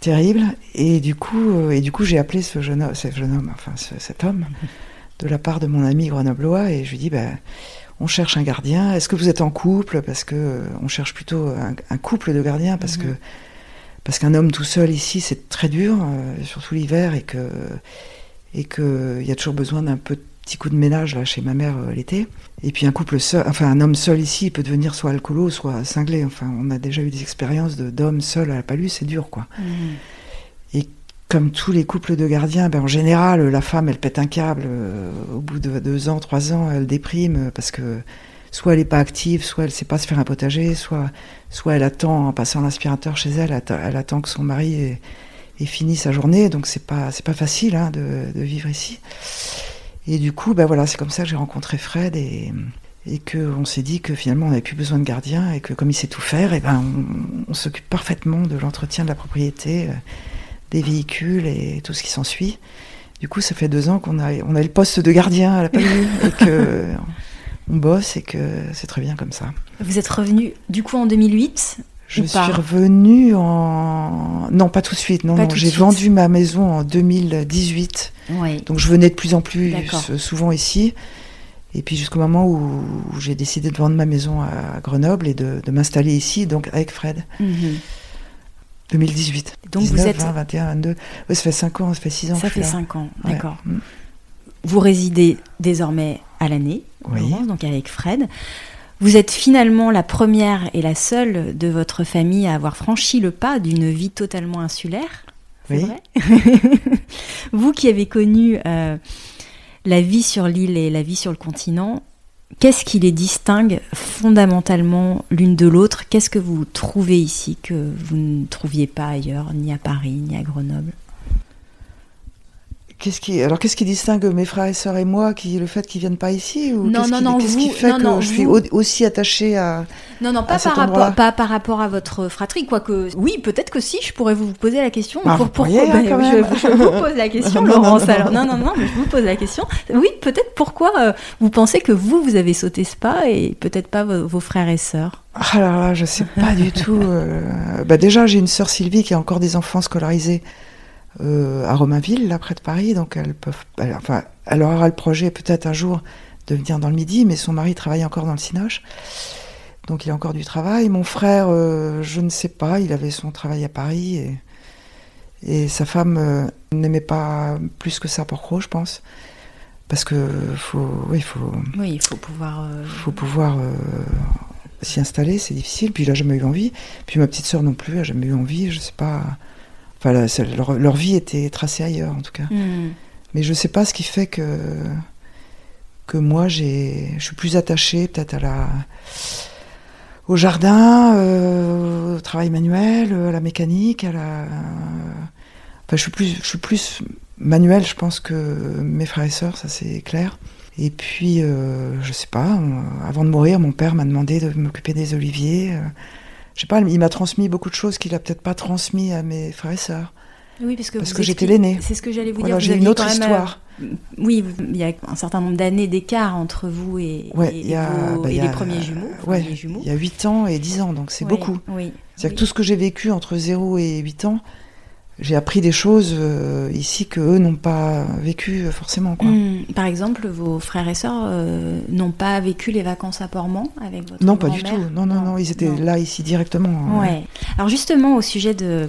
B: terrible. Et du coup, et du coup, j'ai appelé ce jeune homme, enfin cet homme, de la part de mon ami grenoblois, et je lui dis, ben on cherche un gardien. Est-ce que vous êtes en couple? Parce que euh, on cherche plutôt un, couple de gardiens parce mhm. que parce qu'un homme tout seul ici c'est très dur, euh, surtout l'hiver et que et que il y a toujours besoin d'un petit coup de ménage là chez ma mère euh, l'été. Et puis un couple seul, enfin un homme seul ici il peut devenir soit alcoolo, soit cinglé. Enfin on a déjà eu des expériences d'hommes seuls à la palue, c'est dur quoi. Mhm comme tous les couples de gardiens, ben en général, la femme, elle pète un câble. Euh, au bout de deux ans, trois ans, elle déprime euh, parce que soit elle n'est pas active, soit elle ne sait pas se faire un potager, soit, soit elle attend en passant l'aspirateur chez elle, elle, attend que son mari ait, fini sa journée. Donc c'est pas c'est pas facile hein, de, vivre ici. Et du coup, ben voilà, c'est comme ça que j'ai rencontré Fred et et qu'on s'est dit que finalement on n'avait plus besoin de gardien et que comme il sait tout faire, et ben on, on s'occupe parfaitement de l'entretien de la propriété. Euh, des véhicules et tout ce qui s'ensuit. Du coup, ça fait deux ans qu'on a, on a le poste de gardien à la palue (laughs) et que on bosse et que c'est très bien comme ça.
A: Vous êtes revenu du coup en 2008
B: Je suis revenue en. Non, pas tout de suite. Non, non. J'ai vendu ma maison en 2018. Donc je venais de plus en plus souvent ici. Et puis jusqu'au moment où, j'ai décidé de vendre ma maison à Grenoble et de, m'installer ici, donc avec Fred. 2018. Mhm. Donc vous êtes 20, 21, 22. ça fait 5 ans, ça fait 6 ans.
A: Ça fait 5 ans, d'accord. Mm. Vous résidez désormais à l'année, donc avec Fred. Vous êtes finalement la première et la seule de votre famille à avoir franchi le pas d'une vie totalement insulaire. Oui. Vrai (laughs) vous qui avez connu euh, la vie sur l'île et la vie sur le continent, qu'est-ce qui les distingue fondamentalement l'une de l'autre? Qu'est-ce que vous trouvez ici que vous ne trouviez pas ailleurs, ni à Paris, ni à Grenoble?
B: Qu'est-ce qui, alors qu'est-ce qui distingue mes frères et sœurs et moi, qui le fait qu'ils viennent pas ici
A: ou Non, non, non.
B: Qu'est-ce qui fait que je suis aussi attachée à
A: Non, non, pas par rapport, pas par rapport à votre fratrie, quoique. Oui, peut-être que si, je pourrais vous poser la question.
B: Ah, pour, pourquoi
A: ben, je, vous pose la (laughs) question, Laurence. alors, non, non, non, mais je vous pose la question. Oui, peut-être pourquoi euh, vous pensez que vous, vous avez sauté ce pas et peut-être pas vos, frères et sœurs?
B: Ah là là, je sais pas du tout. Euh... Bah déjà, j'ai une sœur Sylvie qui a encore des enfants scolarisés euh, à Romainville, là près de Paris. Donc elles peuvent, enfin, elle aura le projet peut-être un jour de venir dans le Midi, mais son mari travaille encore dans le Cinoche. Donc il a encore du travail. Mon frère, euh, je ne sais pas, il avait son travail à Paris et, et sa femme euh, n'aimait pas plus que ça pour je pense. Parce que faut, oui, faut,
A: oui, il faut pouvoir,
B: faut pouvoir s'y installer, c'est difficile. Puis il a jamais eu envie. Puis ma petite sœur non plus a jamais eu envie. Je sais pas. Enfin, leur, vie était tracée ailleurs, en tout cas. Hmm. Mais je ne sais pas ce qui fait que, que moi, je suis plus attachée peut-être à la, au jardin, euh, au travail manuel, à la mécanique, à la. Enfin, je suis plus, je suis plus manuel, je pense, que mes frères et sœurs, ça c'est clair. Et puis, euh, je sais pas, avant de mourir, mon père m'a demandé de m'occuper des oliviers. Euh, je sais pas, il m'a transmis beaucoup de choses qu'il a peut-être pas transmis à mes frères et sœurs.
A: Oui, parce que,
B: parce que j'étais l'aîné.
A: C'est ce que j'allais vous
B: dire. J'ai une autre euh, histoire.
A: oui, il y a un certain nombre d'années d'écart entre vous et, bah, les premiers jumeaux.
B: Ouais, il y a 8 ans et 10 ans, donc c'est beaucoup.
A: Oui,
B: C'est-à-dire que tout ce que j'ai vécu entre 0 et 8 ans, j'ai appris des choses euh, ici que eux n'ont pas vécu euh, forcément. Quoi.
A: Hmm. par exemple, vos frères et sœurs euh, n'ont pas vécu les vacances à Portman avec votre
B: Non, pas du tout. Non, non, non, ils étaient là ici directement.
A: Hein. Ouais. Alors justement, au sujet de,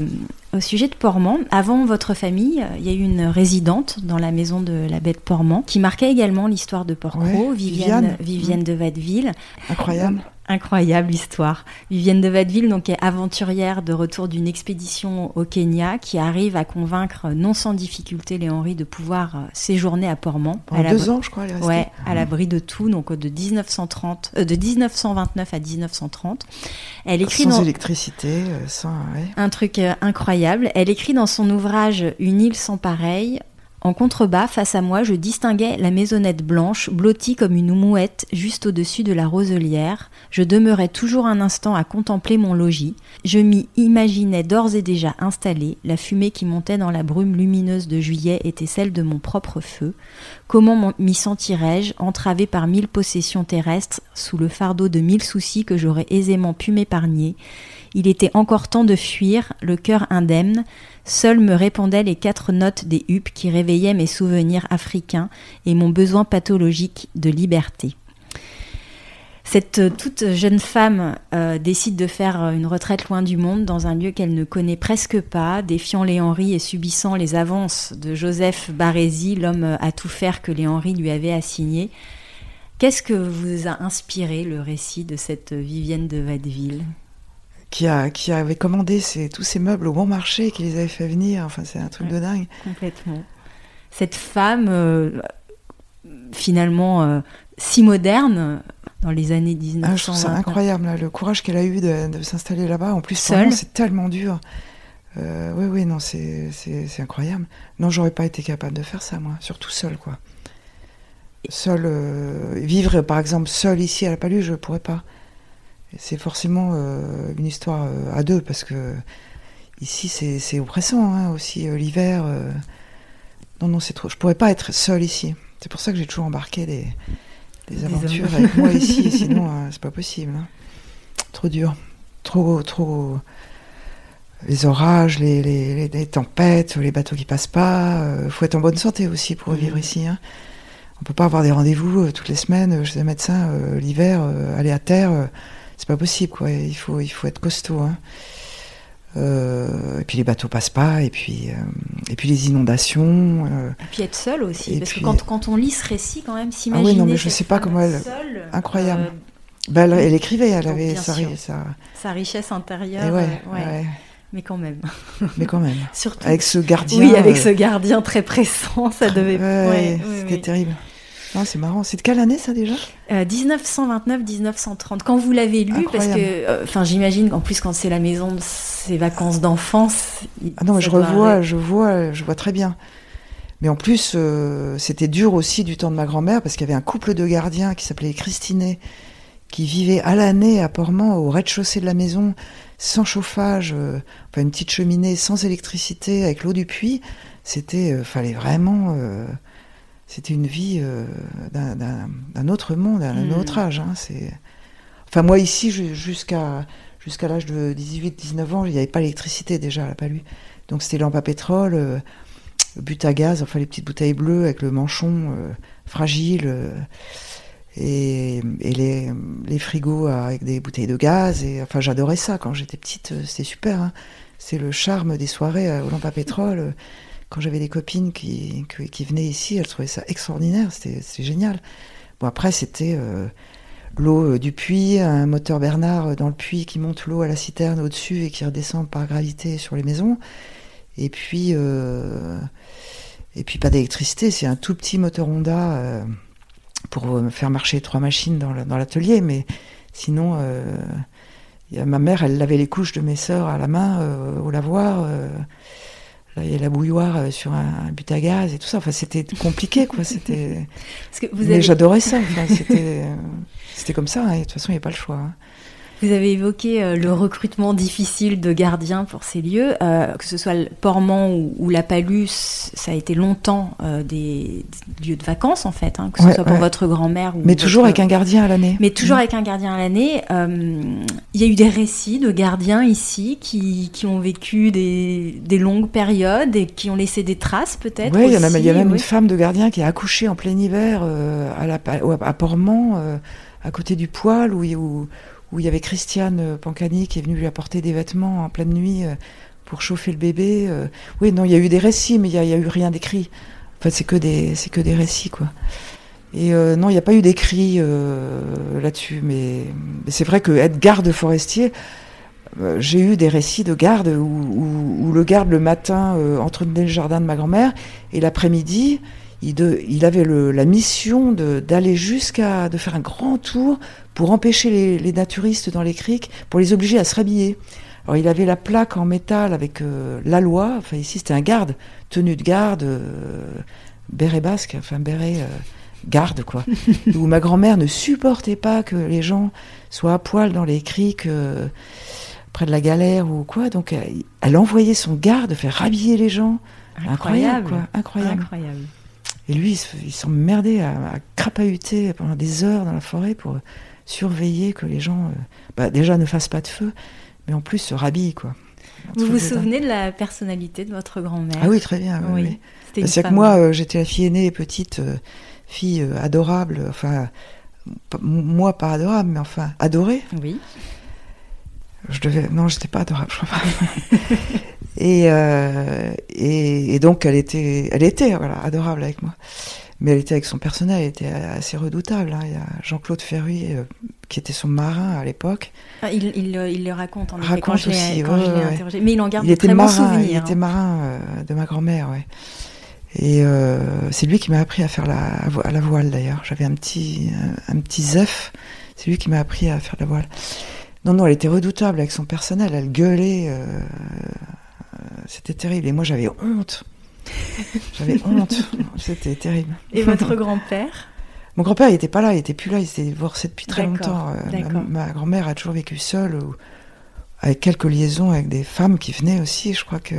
A: au sujet de Portman, avant votre famille, il y a eu une résidente dans la maison de la baie de Portman qui marquait également l'histoire de Porcro, Viviane, Viviane, de Vadeville.
B: Incroyable.
A: Incroyable histoire. Vivienne de Vadeville donc, est aventurière de retour d'une expédition au Kenya qui arrive à convaincre non sans difficulté les Henri de pouvoir euh, séjourner à Portman.
B: Pendant deux ans, je crois. Elle
A: ouais, à l'abri de tout, donc de 1930, euh, de 1929 à 1930.
B: Elle écrit sans électricité, euh, sans
A: un truc incroyable. Elle écrit dans son ouvrage Une île sans pareil en contrebas, face à moi, je distinguais la maisonnette blanche, blottie comme une mouette juste au-dessus de la roselière. Je demeurais toujours un instant à contempler mon logis. Je m'y imaginais d'ores et déjà installé. La fumée qui montait dans la brume lumineuse de juillet était celle de mon propre feu. Comment m'y sentirais-je, entravé par mille possessions terrestres, sous le fardeau de mille soucis que j'aurais aisément pu m'épargner? Il était encore temps de fuir, le cœur indemne. Seuls me répondaient les quatre notes des huppes qui réveillaient mes souvenirs africains et mon besoin pathologique de liberté. Cette toute jeune femme euh, décide de faire une retraite loin du monde, dans un lieu qu'elle ne connaît presque pas, défiant les Henri et subissant les avances de Joseph Barézy, l'homme à tout faire que les Henri lui avaient assigné. Qu'est-ce que vous a inspiré le récit de cette Vivienne de Vadeville
B: qui, a, qui avait commandé tous ces meubles au bon marché, qui les avait fait venir. Enfin, c'est un truc de dingue.
A: Complètement. Cette femme, euh, finalement, euh, si moderne, dans les années 1900. Ah, je trouve
B: ça incroyable, le courage qu'elle a eu de, s'installer là-bas. En plus, c'est tellement dur. Euh, oui, oui, non, c'est incroyable. Non, j'aurais pas été capable de faire ça, moi, surtout seule, quoi. Seule, vivre, par exemple, seule ici à la Palue, je pourrais pas c'est forcément euh, une histoire euh, à deux parce que ici c'est oppressant hein, aussi euh, l'hiver. Non non c'est trop. Je pourrais pas être seule ici. C'est pour ça que j'ai toujours embarqué des, aventures avec moi ici. (laughs) Sinon c'est pas possible. Hein. Trop dur. trop, trop. Les orages, les, les, tempêtes, les bateaux qui passent pas. Il faut être en bonne santé aussi pour vivre ici. Hein. On peut pas avoir des rendez-vous toutes les semaines chez un médecin l'hiver, aller à terre. C'est pas possible, quoi. Il faut, il faut être costaud. Hein. Euh, et puis les bateaux passent pas, et puis, euh, et puis les inondations.
A: Euh. et puis être seul aussi, parce que quand, quand, on lit ce récit, quand même, s'imaginer.
B: Ah oui, non, mais je sais pas comment elle. incroyable. Bah, elle, écrivait, elle avait sa,
A: sa... richesse intérieure. Ouais, Mais quand même. (laughs)
B: Mais quand même. Surtout. Avec ce gardien.
A: Oui, avec ce gardien très pressant, ça devait.
B: C'était terrible. C'est marrant. C'est de quelle année ça déjà?
A: 1929-1930. Euh, quand vous l'avez lu, parce que, euh, enfin, j'imagine qu'en plus quand c'est la maison de ses vacances d'enfance.
B: Ah non, mais je revois, je vois, je vois très bien. Mais en plus, euh, c'était dur aussi du temps de ma grand-mère parce qu'il y avait un couple de gardiens qui s'appelait Christinet, qui vivait à l'année à Portman au rez-de-chaussée de la maison, sans chauffage, enfin une petite cheminée, sans électricité, avec l'eau du puits. C'était, fallait vraiment c'était une vie euh, d'un autre monde, d'un hmm. autre âge. Hein, enfin, moi, ici, jusqu'à jusqu'à l'âge de 18-19 ans, il n'y avait pas d'électricité déjà à la Palue. Donc, c'était lampe à pétrole, euh, but à gaz, enfin, les petites bouteilles bleues avec le manchon euh, fragile. et, les, les, frigos avec des bouteilles de gaz. Et, enfin, j'adorais ça quand j'étais petite, c'était super. Hein. C'est le charme des soirées aux lampes à pétrole quand j'avais des copines qui, qui, venaient ici, elles trouvaient ça extraordinaire, c'était génial. Bon, après, c'était euh, l'eau euh, du puits, un moteur Bernard euh, dans le puits qui monte l'eau à la citerne au-dessus et qui redescend par gravité sur les maisons. Et puis, et puis pas d'électricité, c'est un tout petit moteur Honda pour faire marcher trois machines dans l'atelier, mais sinon, ma mère, elle lavait les couches de mes sœurs à la main au lavoir il y a la bouilloire euh, sur un, but à gaz et tout ça. Enfin, c'était compliqué, quoi. C'était. (laughs) Mais j'adorais ça. c'était, c'était comme ça. Hein, de toute façon, il n'y a pas le choix. Hein.
A: Vous avez évoqué euh, le recrutement difficile de gardiens pour ces lieux, euh, que ce soit le Portman ou, la Palus, ça a été longtemps euh, des, lieux de vacances en fait, hein, que ce soit pour votre grand-mère
B: ou. Mais toujours avec un gardien à l'année.
A: Mais toujours mmh. avec un gardien à l'année. Il y a eu des récits de gardiens ici qui, qui ont vécu des, des, longues périodes et qui ont laissé des traces peut-être.
B: Oui, il y, a même une femme de gardien qui a accouché en plein hiver à, la, à Portman, à côté du poêle où, où où il y avait Christiane euh, Pancani qui est venue lui apporter des vêtements en pleine nuit euh, pour chauffer le bébé. Euh. Oui, non, il y a eu des récits, mais il n'y a, eu rien d'écrit. En fait, c'est que des, que des récits, quoi. Et non, il n'y a pas eu d'écrit là-dessus, mais, c'est vrai que être garde forestier, j'ai eu des récits de garde où, le garde le matin entretenait le jardin de ma grand-mère et l'après-midi, il, avait la mission d'aller jusqu'à de faire un grand tour pour empêcher les, naturistes dans les criques, pour les obliger à se rhabiller. Alors il avait la plaque en métal avec euh, la loi, enfin ici c'était un garde, tenue de garde, euh, béret basque, enfin béret euh, garde quoi, (laughs) où ma grand-mère ne supportait pas que les gens soient à poil dans les criques près de la galère ou quoi, donc elle, envoyait son garde faire rhabiller les gens. Incroyable, quoi, incroyable. incroyable. Et lui, il s'emmerdait à, à crapahuter pendant des heures dans la forêt pour surveiller que les gens, euh, bah, déjà, ne fassent pas de feu, mais en plus se rhabillent, quoi.
A: Vous vous souvenez de la personnalité de votre grand-mère?
B: Ah oui, très bien. Oui. C'est que moi, euh, j'étais la fille aînée, petite euh, fille adorable, enfin, moi pas adorable, mais enfin adorée.
A: Oui.
B: Je devais, non, j'étais pas adorable, je crois pas. (laughs) Euh, et, et, donc elle était, elle était voilà, adorable avec moi. Mais elle était avec son personnel, elle était assez redoutable. Hein. Il y a Jean-Claude Ferruy, euh, qui était son marin à l'époque.
A: Ah, il, il, il, le raconte en
B: effet quand je
A: l'ai interrogé. Mais il en garde il très
B: marin,
A: souvenirs.
B: Il était hein. marin euh, de ma grand-mère, ouais. Et c'est lui qui m'a appris à faire la, à la voile d'ailleurs. J'avais un petit, un, petit zef. C'est lui qui m'a appris à faire la voile. Non, non, elle était redoutable avec son personnel. Elle gueulait c'était terrible. Et moi, j'avais honte. (laughs) J'avais honte. C'était terrible.
A: Et votre grand-père (laughs)
B: Mon grand-père, il n'était pas là, il n'était plus là, il s'était divorcé depuis très longtemps. Euh, ma, grand-mère a toujours vécu seule, avec quelques liaisons avec des femmes qui venaient aussi. Je crois que.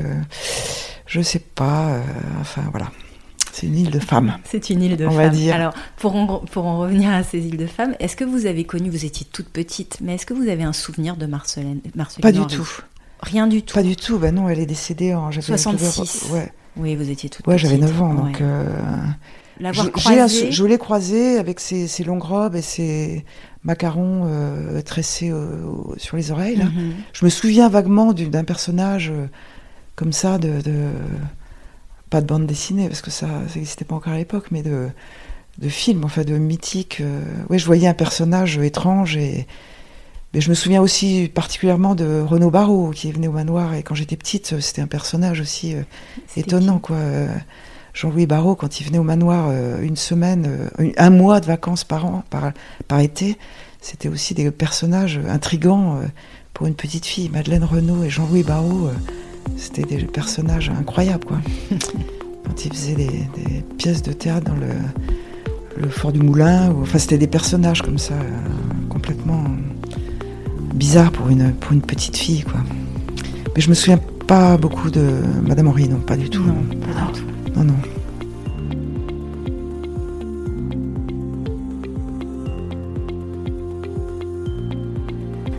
B: Je sais pas. Euh, enfin, voilà. C'est une île de femmes.
A: C'est une île de
B: on
A: femmes.
B: Va dire.
A: Alors, pour en, pour en revenir à ces îles de femmes, est-ce que vous avez connu, vous étiez toute petite, mais est-ce que vous avez un souvenir de Marcelène, Marceline
B: Pas du tout.
A: Rien du tout.
B: Pas du tout. Ben non, elle est décédée en. j'avais-
A: 66.
B: j'avais- Ouais.
A: Oui, vous étiez toute
B: Ouais, j'avais 9 ans,
A: Ouais.
B: donc. euh,
A: croisée.
B: sou- je l'ai croisée avec ses, ses longues robes et ses macarons euh, tressés euh, sur les oreilles. Là.
A: Mhm.
B: Je me souviens vaguement du- d'un personnage euh, comme ça, de, de- pas de bande dessinée, parce que ça n'existait pas encore à l'époque, mais de, de film, enfin de mythique. euh, ouais, je voyais un personnage étrange et. Mais je me souviens aussi particulièrement de Renaud Barrault qui venait au manoir et quand j'étais petite, euh, c'était un personnage aussi euh, étonnant quoi. Euh, Jean-Louis Barrault, quand il venait au manoir euh, une semaine, euh, un mois de vacances par an, par, par été, c'était aussi des personnages intrigants euh, pour une petite fille. Madeleine Renaud et Jean-Louis Barrault, c'était des personnages incroyables quoi. (laughs) quand ils faisaient des, des pièces de théâtre dans le, le fort du Moulin, ou, enfin c'était des personnages comme ça, complètement bizarres pour une, pour une petite fille quoi. Mais je me souviens pas beaucoup de Madame Henri, non, pas du tout.
A: Non, pas du tout.
B: Non, non.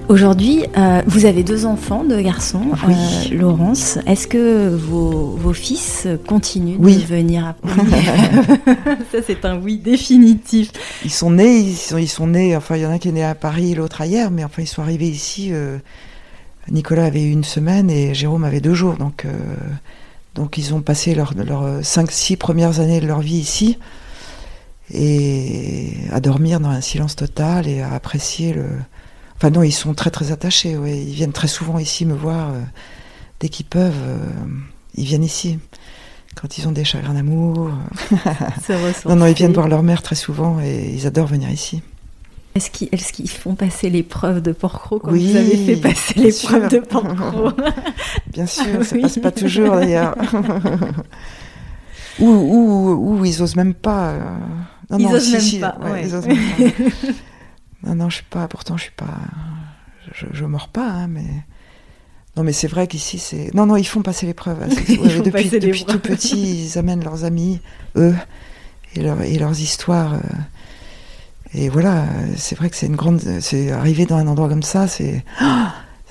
A: Aujourd'hui, euh, vous avez deux enfants, deux garçons.
B: Oui.
A: Euh, Laurence, est-ce que vos, vos fils continuent
B: Oui.
A: de venir à Paris (laughs) Ça, c'est un oui définitif.
B: Ils sont nés, ils sont, ils sont nés, enfin il y en a un qui est né à Paris, l'autre ailleurs, mais enfin ils sont arrivés ici. euh, Nicolas avait une semaine et Jérôme avait deux jours, donc, donc ils ont passé leurs leurs 5-6 premières années de leur vie ici et à dormir dans un silence total et à apprécier le. Enfin non, ils sont très très attachés, ouais. ils viennent très souvent ici me voir euh, dès qu'ils peuvent, euh, ils viennent ici. Quand ils ont des chagrins d'amour. (laughs)
A: Ressourcer.
B: Non, non, ils viennent voir leur mère très souvent et ils adorent venir ici.
A: Est-ce qu'ils font passer l'épreuve de Porcro comme
B: Oui,
A: vous avez fait passer l'épreuve de Porcro (laughs) (laughs)
B: Bien sûr, ça
A: Oui.
B: passe pas toujours d'ailleurs. ou, ou, ou ils osent même pas. euh, Non,
A: Ils
B: non,
A: osent
B: si,
A: même
B: si,
A: pas,
B: ouais,
A: ouais.
B: ils osent même pas. Non, non, je suis pas. Pourtant, je suis pas. Je, je mords pas, hein, mais. Non, mais c'est vrai qu'ici, c'est. Non, non, ils font passer l'épreuve. hein, (laughs) ouais, depuis depuis tout petit, ils amènent leurs amis, eux, et, leur- et leurs histoires. euh, Et voilà, c'est vrai que c'est une grande. C'est arriver dans un endroit comme ça, c'est. (gasps)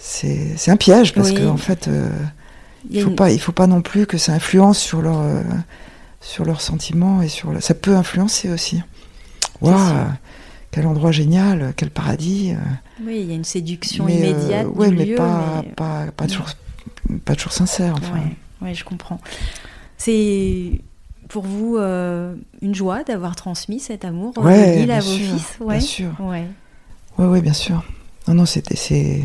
B: C'est c'est un piège parce
A: Oui.
B: que en fait, euh,
A: Il
B: faut
A: une-
B: pas, il faut pas non plus que ça influence sur leur, euh, sur leurs sentiments et sur. le- Ça peut influencer aussi. Waouh. Quel endroit génial, quel paradis. euh,
A: Oui, il y a une séduction
B: mais, euh,
A: immédiate du
B: mais
A: lieu.
B: pas,
A: mais-
B: pas, pas
A: non.
B: toujours, pas toujours sincère. Enfin.
A: Ouais, je comprends. C'est pour vous euh, une joie d'avoir transmis cet amour
B: Ouais, bien
A: à vos
B: sûr,
A: fils? ouais.
B: bien sûr.
A: Ouais,
B: ouais, bien sûr. Non, non, c'était, c'est,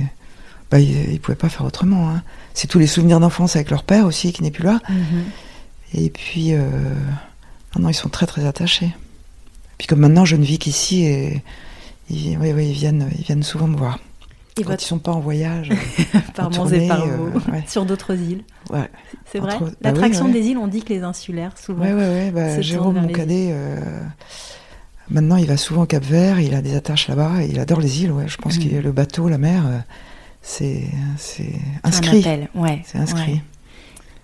B: bah, ils, ils pouvaient pas faire autrement. hein. C'est tous les souvenirs d'enfance avec leur père aussi qui n'est plus là.
A: Mhm.
B: Et puis, euh, non, non, ils sont très très attachés. Puis comme maintenant je ne vis qu'ici et ils, ouais, ils viennent, ils viennent souvent me voir.
A: Et
B: Quand
A: votre
B: ils sont pas en voyage. (laughs)
A: par Mons et par
B: euh, ouais.
A: sur d'autres îles.
B: ouais,
A: C'est vrai.
B: Entre- bah oui,
A: L'attraction
B: ouais.
A: des îles, on dit que les insulaires souvent.
B: ouais, ouais, bah, Jérôme,
A: vers
B: mon
A: les
B: cadet, euh, maintenant il va souvent au Cap Vert, il a des attaches là-bas, il adore les îles. Ouais, je pense
A: Mhm.
B: que le bateau, la mer, euh, c'est, c'est inscrit. C'est inscrit.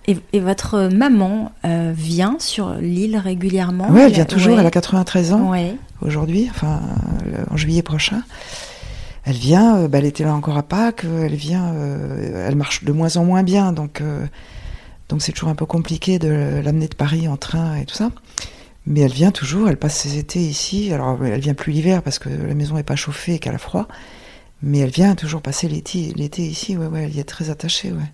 A: Et, et votre maman euh, vient sur l'île régulièrement?
B: Ouais, elle vient toujours,
A: Ouais.
B: elle a 93 ans.
A: Ouais.
B: aujourd'hui, enfin en juillet prochain. Elle vient, euh, bah, elle était là encore à Pâques, euh, elle vient, euh, elle marche de moins en moins bien, donc donc c'est toujours un peu compliqué de l'amener de Paris en train et tout ça. Mais elle vient toujours, elle passe ses étés ici. Alors elle vient plus l'hiver parce que la maison n'est pas chauffée et qu'elle a froid. Mais elle vient toujours passer l'été, l'été ici, ouais, ouais, elle y est très attachée, ouais.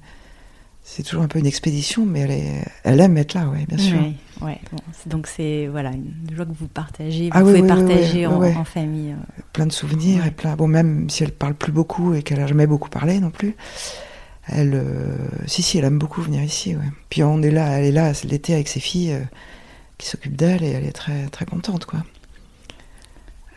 B: C'est toujours un peu une expédition, mais elle, est, elle aime être là, ouais, bien sûr.
A: Ouais, ouais. Bon, c'est- donc c'est voilà une joie que vous partagez, vous
B: Ah oui,
A: pouvez
B: oui, oui,
A: partager
B: oui,
A: en, famille. euh.
B: plein de souvenirs et plein. Bon, même si elle parle plus beaucoup et qu'elle a jamais beaucoup parlé non plus, elle, euh, si si, elle aime beaucoup venir ici. Ouais. Puis on est là, elle est là l'été avec ses filles euh, qui s'occupent d'elle et elle est très très contente quoi.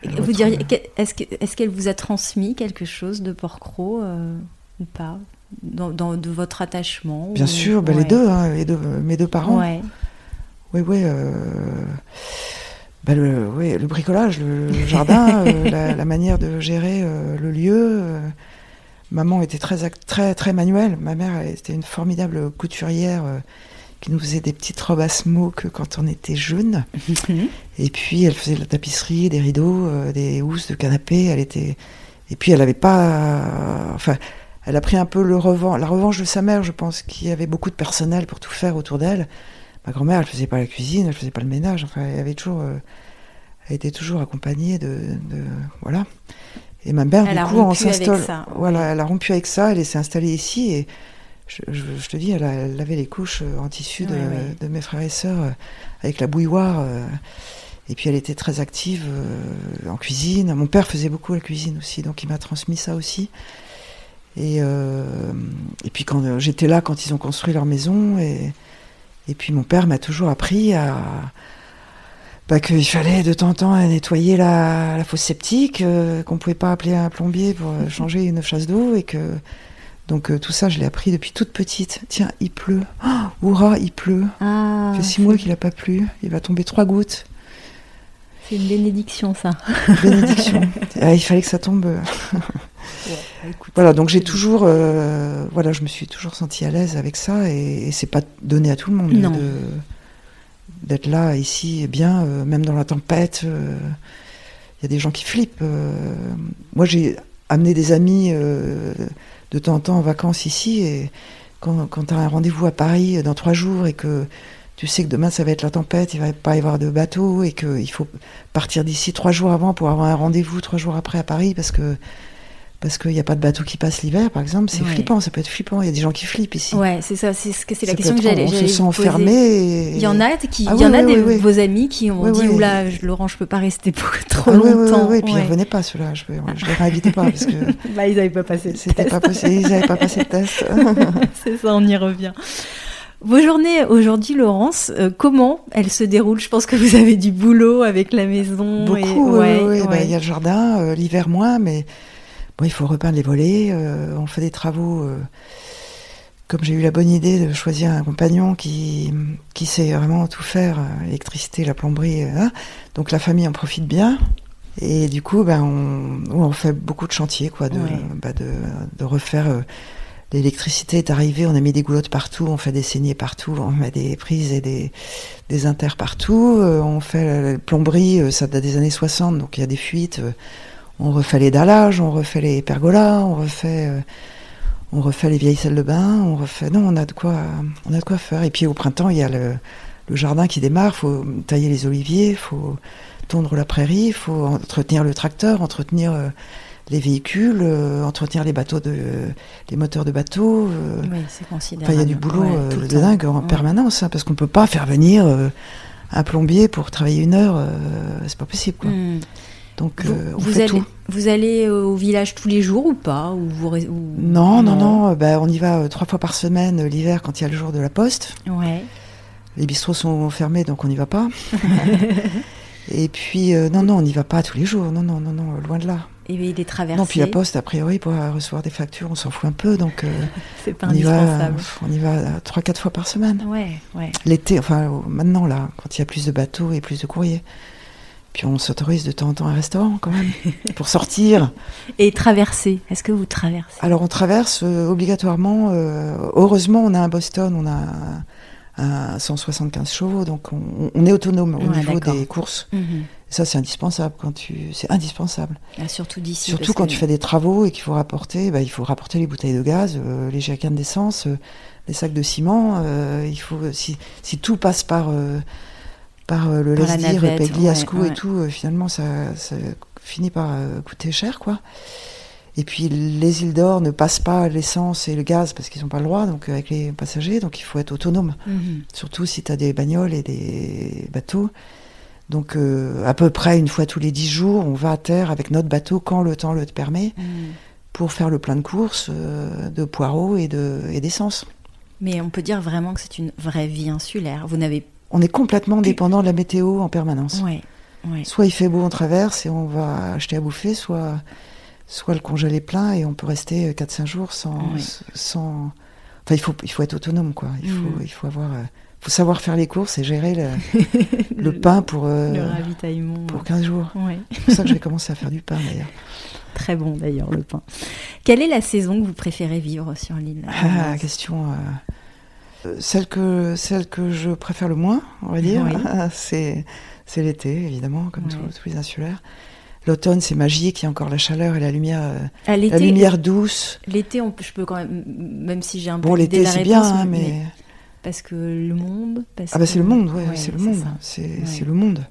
B: Elle
A: Vous diriez, est-ce que- est-ce qu'elle vous a transmis quelque chose de Porcro euh, ou pas? Dans, dans- de votre attachement
B: Bien
A: ou-
B: sûr,
A: ouais.
B: les deux, hein, les deux, mes deux parents.
A: Ouais.
B: Oui, oui. euh, le, ouais, le bricolage, le, (laughs) jardin, euh, la, la manière de gérer euh, le lieu. maman était très, très, très manuelle. Ma mère elle, était une formidable couturière qui nous faisait des petites robes à smoke quand on était jeunes. Mhm. (laughs) Et puis elle faisait de la tapisserie, des rideaux, des housses de canapé. Elle était. Et puis elle n'avait pas. enfin, elle a pris un peu le la revanche de sa mère, je pense, qui avait beaucoup de personnel pour tout faire autour d'elle. Ma grand-mère, elle faisait pas la cuisine, elle faisait pas le ménage. Enfin, elle avait toujours. Euh, elle était toujours accompagnée de, de voilà. Et ma mère, du coup, on s'installe. Voilà, elle a rompu avec ça. Elle s'est installée ici et je, te dis, elle, avait les couches euh, en tissu de, mes frères et sœurs euh, avec la bouilloire. Et puis elle était très active en cuisine. Mon père faisait beaucoup la cuisine aussi, donc il m'a transmis ça aussi. Et, et puis quand j'étais là quand ils ont construit leur maison, et, et puis mon père m'a toujours appris à bah, qu'il fallait de temps en temps nettoyer la, la fosse septique, qu'on pouvait pas appeler un plombier pour changer une chasse d'eau et que donc euh, tout ça, je l'ai appris depuis toute petite. Tiens, il pleut. Oh, il pleut. Ah, fait six mois qu'il n'a pas plu. Il va tomber trois gouttes.
A: C'est une bénédiction, ça.
B: bénédiction. (laughs) Ah, il fallait que ça tombe. Voilà, donc j'ai toujours, euh, voilà, je me suis toujours sentie à l'aise avec ça et, c'est pas donné à tout le monde d'être là ici, bien, euh, même dans la tempête. Il y a des gens qui flippent. moi, j'ai amené des amis de temps en temps en vacances ici. Et quand, quand tu as un rendez-vous à Paris dans trois jours et que tu sais que demain ça va être la tempête, il va pas y avoir de bateau et qu'il faut partir d'ici trois jours avant pour avoir un rendez-vous trois jours après à Paris parce que parce qu'il n'y a pas de bateau qui passe l'hiver, par exemple, c'est flippant, ça peut être flippant. Il y a des gens qui flippent ici.
A: Ouais, c'est ça, c'est ce que c'est la question que j'allais.
B: On se sent enfermé.
A: Il y en a qui, ah il y en a des vos amis qui ont dit oula, Laurent, je peux pas rester (laughs) pour trop ah longtemps.
B: Oui, oui, puis ils revenaient pas ceux-là. Je, je les réinvitais pas parce que. (laughs)
A: bah, ils n'avaient pas passé.
B: C'était pas possible. Ils n'avaient pas passé le test. (laughs)
A: c'est ça, on y revient. Vos journées aujourd'hui, Laurence, euh, comment elles se déroulent? Je pense que vous avez du boulot avec la maison.
B: Beaucoup, oui. Bah, il y a le jardin, euh, l'hiver moins, mais Il faut repeindre les volets. Euh, on fait des travaux. Euh, comme j'ai eu la bonne idée de choisir un compagnon qui, qui sait vraiment tout faire, euh, électricité, la plomberie, hein. donc la famille en profite bien. Et du coup, ben, on, on fait beaucoup de chantiers, quoi, de, bah, de, de, refaire. L'électricité est arrivée, on a mis des goulottes partout, on fait des saignées partout, on met des prises et des, des inters partout. on fait la plomberie, ça date des années 60, donc il y a des fuites on refait les dallages, on refait les pergolas, on refait, euh, on refait les vieilles salles de bain, on refait. Non, on a de quoi, on a de quoi faire. Et puis au printemps, il y a le, jardin qui démarre. Faut tailler les oliviers, faut tondre la prairie, faut entretenir le tracteur, entretenir euh, les véhicules, euh, entretenir les bateaux de, les moteurs de bateaux.
A: oui, c'est considérable.
B: il y a du boulot de dingue en permanence, hein, parce qu'on peut pas faire venir un plombier pour travailler une heure. c'est pas possible. Quoi. Hmm. Donc vous, euh, fait
A: allez,
B: tout.
A: Vous allez au village tous les jours ou pas ou vous,
B: Non, non, non. Bah, on y va euh, trois fois par semaine euh, l'hiver quand il y a le jour de la poste.
A: Ouais.
B: Les bistrots sont fermés, donc on n'y va pas. (laughs) Et puis, non, non, on n'y va pas tous les jours. Non, non, non, non, loin de là.
A: Et des traversées.
B: Non, puis la poste, a priori, pour recevoir des factures, on s'en fout un peu, donc. (laughs)
A: c'est pas on indispensable.
B: Y va, on y va trois, quatre fois par semaine.
A: Ouais, ouais.
B: L'été, enfin, maintenant là, quand il y a plus de bateaux et plus de courriers. Puis on s'autorise de temps en temps un restaurant quand même, (laughs) pour sortir.
A: Et traverser, est-ce que vous traversez?
B: Alors on traverse euh, obligatoirement, euh, heureusement on a un Boston, on a un, 175 chevaux, donc on, est autonome au niveau des courses. Mhm. Ça c'est indispensable quand tu, c'est indispensable.
A: Ah, surtout d'ici.
B: Surtout quand tu fais des travaux et qu'il faut rapporter, bah, il faut rapporter les bouteilles de gaz, euh, les jerrycans d'essence, les sacs de ciment. il faut si, si, tout passe par par euh, le laisse-dire, Peggy, Ascou et tout, euh, finalement, ça, finit par euh, coûter cher, quoi. Et puis les îles d'or ne passent pas l'essence et le gaz parce qu'ils n'ont pas le droit, donc avec les passagers, donc il faut être autonome. Mhm. Surtout si tu as des bagnoles et des bateaux. Donc à peu près une fois tous les dix jours, on va à terre avec notre bateau quand le temps le permet mhm. pour faire le plein de courses de poireaux et d'essence.
A: Mais on peut dire vraiment que c'est une vraie vie insulaire. Vous n'avez
B: on est complètement dépendant de la météo en permanence. Soit il fait beau, on traverse et on va acheter à bouffer, soit, soit le congèle est plein et on peut rester 4-5 jours sans, sans. Enfin, il faut, il faut être autonome, quoi. Il, faut, mm. il faut avoir. Euh, faut savoir faire les courses et gérer le, (laughs) pain pour,
A: euh, le ravitaillement.
B: pour 15 jours. C'est pour ça que je vais commencer à faire du pain d'ailleurs. (laughs)
A: Très bon d'ailleurs le pain. Quelle est la saison que vous préférez vivre sur l'île?
B: Ah, question. Euh, celle que celle que je préfère le moins, on va dire, (laughs) c'est c'est l'été évidemment, comme tous, les insulaires. L'automne, c'est magique, il y a encore la chaleur et la lumière, ah, la lumière douce.
A: L'été, je peux quand même, même si j'ai un
B: peu bon, l'été, c'est bien, hein, mais...
A: parce que le monde.
B: ah bah c'est le monde, ouais, c'est le monde, c'est le monde.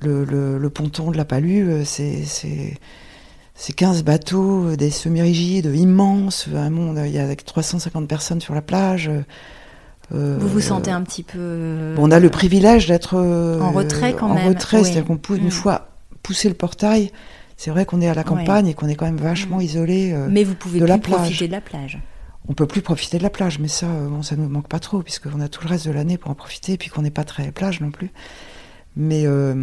B: Le, le, le, ponton de la Palue, euh, c'est c'est 15 bateaux, euh, des semi-rigides immenses, un monde, il y a 350 personnes sur la plage.
A: Euh, vous vous sentez un petit peu.
B: on a le privilège d'être
A: en retrait quand
B: même. En retrait, c'est-à-dire qu'on peut une mm. fois pousser le portail. C'est vrai qu'on est à la campagne et qu'on est quand même vachement mm. isolé.
A: mais vous pouvez
B: de
A: plus
B: la
A: profiter de la plage.
B: On peut plus profiter de la plage, mais ça, bon, ça nous manque pas trop puisqu'on a tout le reste de l'année pour en profiter, et puis qu'on n'est pas très plage non plus mais euh,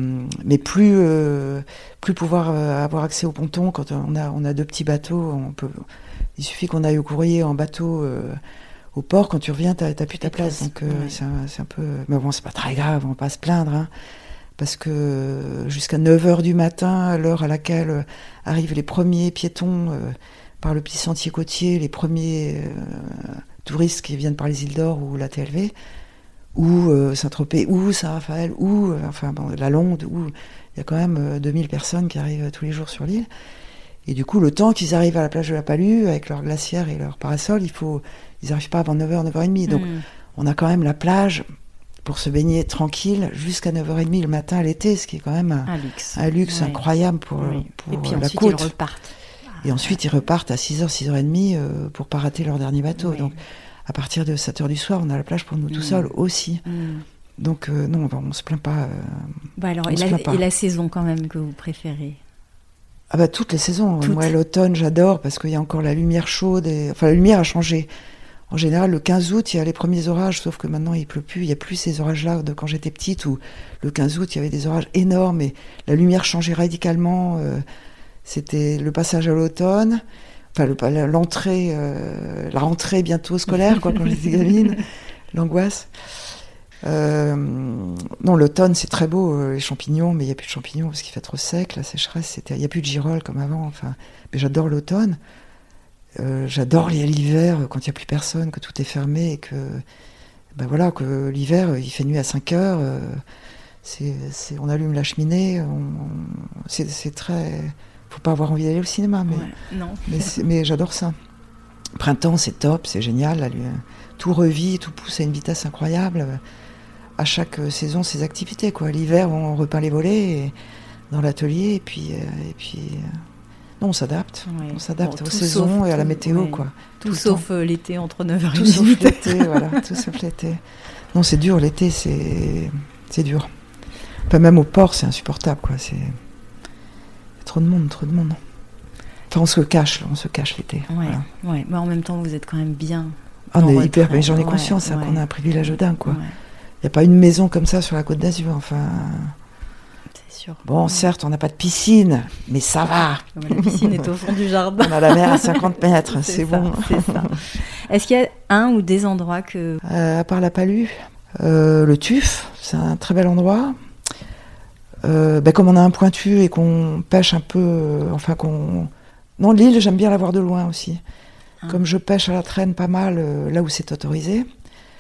B: mais plus euh, plus pouvoir euh, avoir accès au ponton quand on a on a deux petits bateaux on peut il suffit qu'on aille au courrier en bateau au port quand tu reviens t'as plus ta place. Donc c'est un, un, peu mais bon c'est pas très grave on va pas se plaindre hein, parce que jusqu'à 9h du matin l'heure à laquelle arrivent les premiers piétons par le petit sentier côtier les premiers touristes qui viennent par les îles d'Or ou la TLV ou euh, Saint-Tropez, ou Saint-Raphaël, ou euh, enfin la Londe, où il y a quand même 2000 euh, personnes qui arrivent tous les jours sur l'île. Et du coup, le temps qu'ils arrivent à la plage de la Palue, avec leur glacière et leur parasol, il faut, ils n'arrivent pas avant 9h, 9h30. Donc, hmm. on a quand même la plage pour se baigner tranquille jusqu'à 9h30 le matin à l'été, ce qui est quand même un, luxe, un luxe incroyable pour, pour
A: et puis
B: la
A: ensuite,
B: côte.
A: Ils repartent.
B: Et ensuite, ils repartent à 6h, 6h30 pour pas rater leur dernier bateau. Donc, à partir de 7 heures du soir, on a la plage pour nous tout mm. seuls aussi. Mm. Donc euh, non, on, ne se plaint pas. Euh,
A: bah alors, et, la, saison quand même que vous préférez?
B: Ah bah toutes les saisons. Moi l'automne j'adore parce qu'il y a encore la lumière chaude. Et... Enfin la lumière a changé. En général le 15 août il y a les premiers orages, sauf que maintenant il pleut plus. Il y a plus ces orages-là de quand j'étais petite où le 15 août il y avait des orages énormes et la lumière changeait radicalement. Euh, c'était le passage à l'automne enfin l'entrée, euh, la rentrée bientôt scolaire, quoi, quand j'étais gamine, (laughs) l'angoisse. Euh, non, l'automne c'est très beau, euh, les champignons, mais il n'y a plus de champignons parce qu'il fait trop sec, la sécheresse, il n'y a plus de girolles comme avant. Enfin, mais j'adore l'automne. j'adore l'hiver quand il n'y a plus personne, que tout est fermé et que, ben voilà, que l'hiver il fait nuit à 5 heures. on allume la cheminée, c'est très faut pas avoir envie d'aller au cinéma, mais,
A: non.
B: mais, j'adore ça. Printemps, c'est top, c'est génial. tout revit, tout pousse à une vitesse incroyable. À chaque saison, ses activités. Quoi. L'hiver, on repeint les volets dans l'atelier, et puis, euh, et puis euh, non, on s'adapte. On s'adapte aux saisons et à la météo. Quoi.
A: Tout, sauf euh, l'été entre 9h et
B: Tout sauf l'été, (laughs) voilà. Tout sauf l'été. Non, c'est dur, l'été, c'est, c'est dur. Enfin, même au port, c'est insupportable. Quoi. C'est trop de monde, trop de monde. Enfin, on se cache, on se cache l'été.
A: Ouais, ouais. Mais en même temps, vous êtes quand même bien.
B: Ah, on est hyper, mais j'en ai conscience, hein, qu'on a un privilège dingue, quoi. Il n'y a pas une maison comme ça sur la côte d'Azur, enfin.
A: C'est sûr.
B: Bon, certes, on n'a pas de piscine, mais ça va.
A: La piscine est au fond du jardin.
B: On a la mer à 50 (laughs) mètres, c'est bon.
A: Est-ce qu'il y a un ou des endroits que.
B: Euh, à part la Palue, euh, le Tuf, c'est un très bel endroit. Euh, ben, comme on a un pointu et qu'on pêche un peu, euh, enfin qu'on... Non, l'île, j'aime bien la voir de loin aussi. Ah. Comme je pêche à la traîne pas mal, euh, là où c'est autorisé.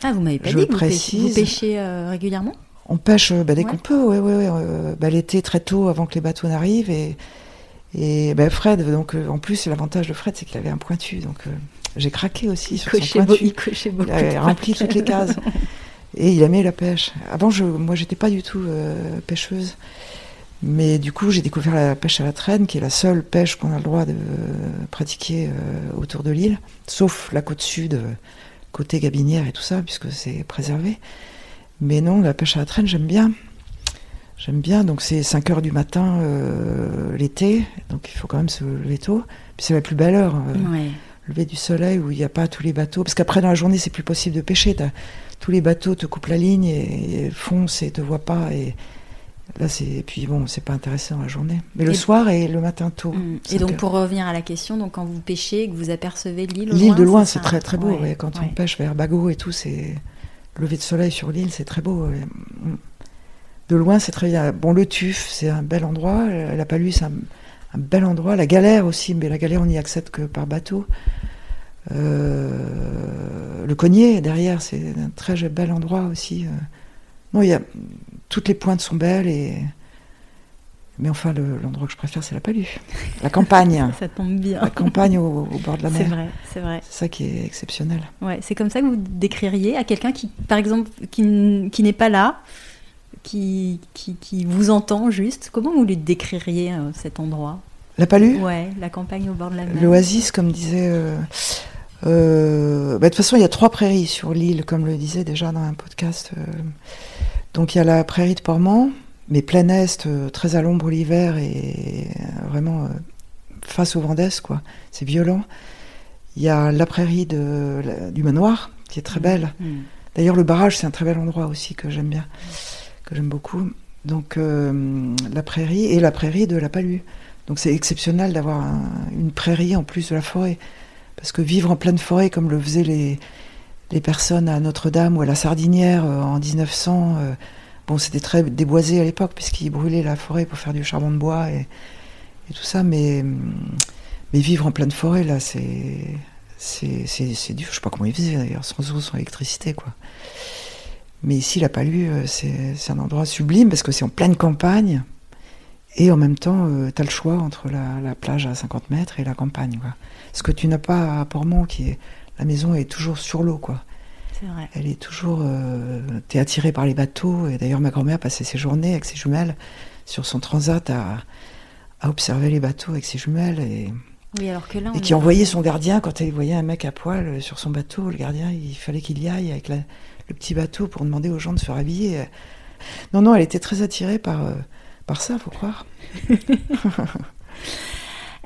A: Ah, vous m'avez pas dit que vous pêchez, régulièrement?
B: On pêche ben, dès qu'on peut, oui, oui, oui. Ben, l'été, très tôt, avant que les bateaux n'arrivent. Et, et ben, Fred, donc, en plus, l'avantage de Fred, c'est qu'il avait un pointu. Donc, j'ai craqué aussi sur son pointu.
A: il,
B: il a rempli toutes les cases. (laughs) Et il aimait la pêche. Avant, je, moi, j'étais pas du tout euh, pêcheuse. Mais du coup, j'ai découvert la pêche à la traîne, qui est la seule pêche qu'on a le droit de pratiquer euh, autour de l'île, sauf la côte sud, euh, côté Gabinière et tout ça, puisque c'est préservé. Mais non, la pêche à la traîne, j'aime bien. J'aime bien, donc c'est 5 heures du matin l'été, donc il faut quand même se lever tôt. Puis c'est la plus belle heure, lever du soleil où il n'y a pas tous les bateaux. Parce qu'après, dans la journée, c'est plus possible de pêcher tous les bateaux te coupent la ligne et, foncent et te voient pas. Et là, c'est puis bon, c'est pas intéressant la journée. Mais le soir et le matin tôt. Mm.
A: Et donc pour revenir à la question, donc quand vous pêchez, que vous apercevez l'île,
B: l'île de loin, c'est très très beau. Quand on pêche vers Bagot et tout, c'est lever de soleil sur l'île, c'est très beau. Mm. De loin, c'est très bien. Bon, le Tuf, c'est un bel endroit. La Palue, c'est un, bel endroit. La Galère aussi, mais la Galère, on n'y accède que par bateau. Le Cognier derrière, c'est un très bel endroit aussi. Non, il y a toutes les pointes sont belles et mais enfin, l'endroit que je préfère, c'est la Palue. (laughs) La campagne.
A: ça tombe bien.
B: La campagne au, bord de la mer.
A: C'est vrai, c'est vrai.
B: C'est ça qui est exceptionnel.
A: Ouais, c'est comme ça que vous décririez à quelqu'un qui, par exemple, qui, qui n'est pas là, qui, qui, qui, vous entend juste. Comment vous lui décririez euh, cet endroit?
B: La Palue?
A: Ouais, la campagne au bord de la mer.
B: L'oasis, comme disait. Euh, euh, bah, de toute façon, il y a trois prairies sur l'île, comme le disait déjà dans un podcast. donc il y a la prairie de Portmont mais plein est, euh, très à l'ombre l'hiver et euh, vraiment euh, face au vent d'est, quoi. C'est violent. Il y a la prairie de, du manoir, qui est très mmh. belle. Mmh. D'ailleurs, le barrage, c'est un très bel endroit aussi que j'aime bien, que j'aime beaucoup. Donc, la prairie et la prairie de la Palue. Donc, c'est exceptionnel d'avoir une prairie en plus de la forêt. Parce que vivre en pleine forêt, comme le faisaient les, les personnes à Notre-Dame ou à la Sardinière en 1900, Bon, c'était très déboisé à l'époque, puisqu'ils brûlaient la forêt pour faire du charbon de bois et, tout ça, mais, mais vivre en pleine forêt, là, c'est. C'est, dur. Je sais pas comment ils faisaient d'ailleurs, sans eau, sans électricité, quoi. Mais ici, la Palue, euh, c'est un endroit sublime parce que c'est en pleine campagne. Et en même temps, euh, tu as le choix entre la, la, plage à 50 mètres et la campagne. Quoi. Ce que tu n'as pas à Portmont, qui est. La maison est toujours sur l'eau, quoi. Elle est toujours. Euh, t'es attiré par les bateaux. Et d'ailleurs, ma grand-mère passait ses journées avec ses jumelles sur son transat à, observer les bateaux avec ses jumelles. Et,
A: oui, alors que là,
B: et qui envoyait son gardien quand elle voyait un mec à poil sur son bateau. Le gardien, il fallait qu'il y aille avec le petit bateau pour demander aux gens de se rhabiller. Non, non, elle était très attirée par, euh, par ça, faut croire. (laughs)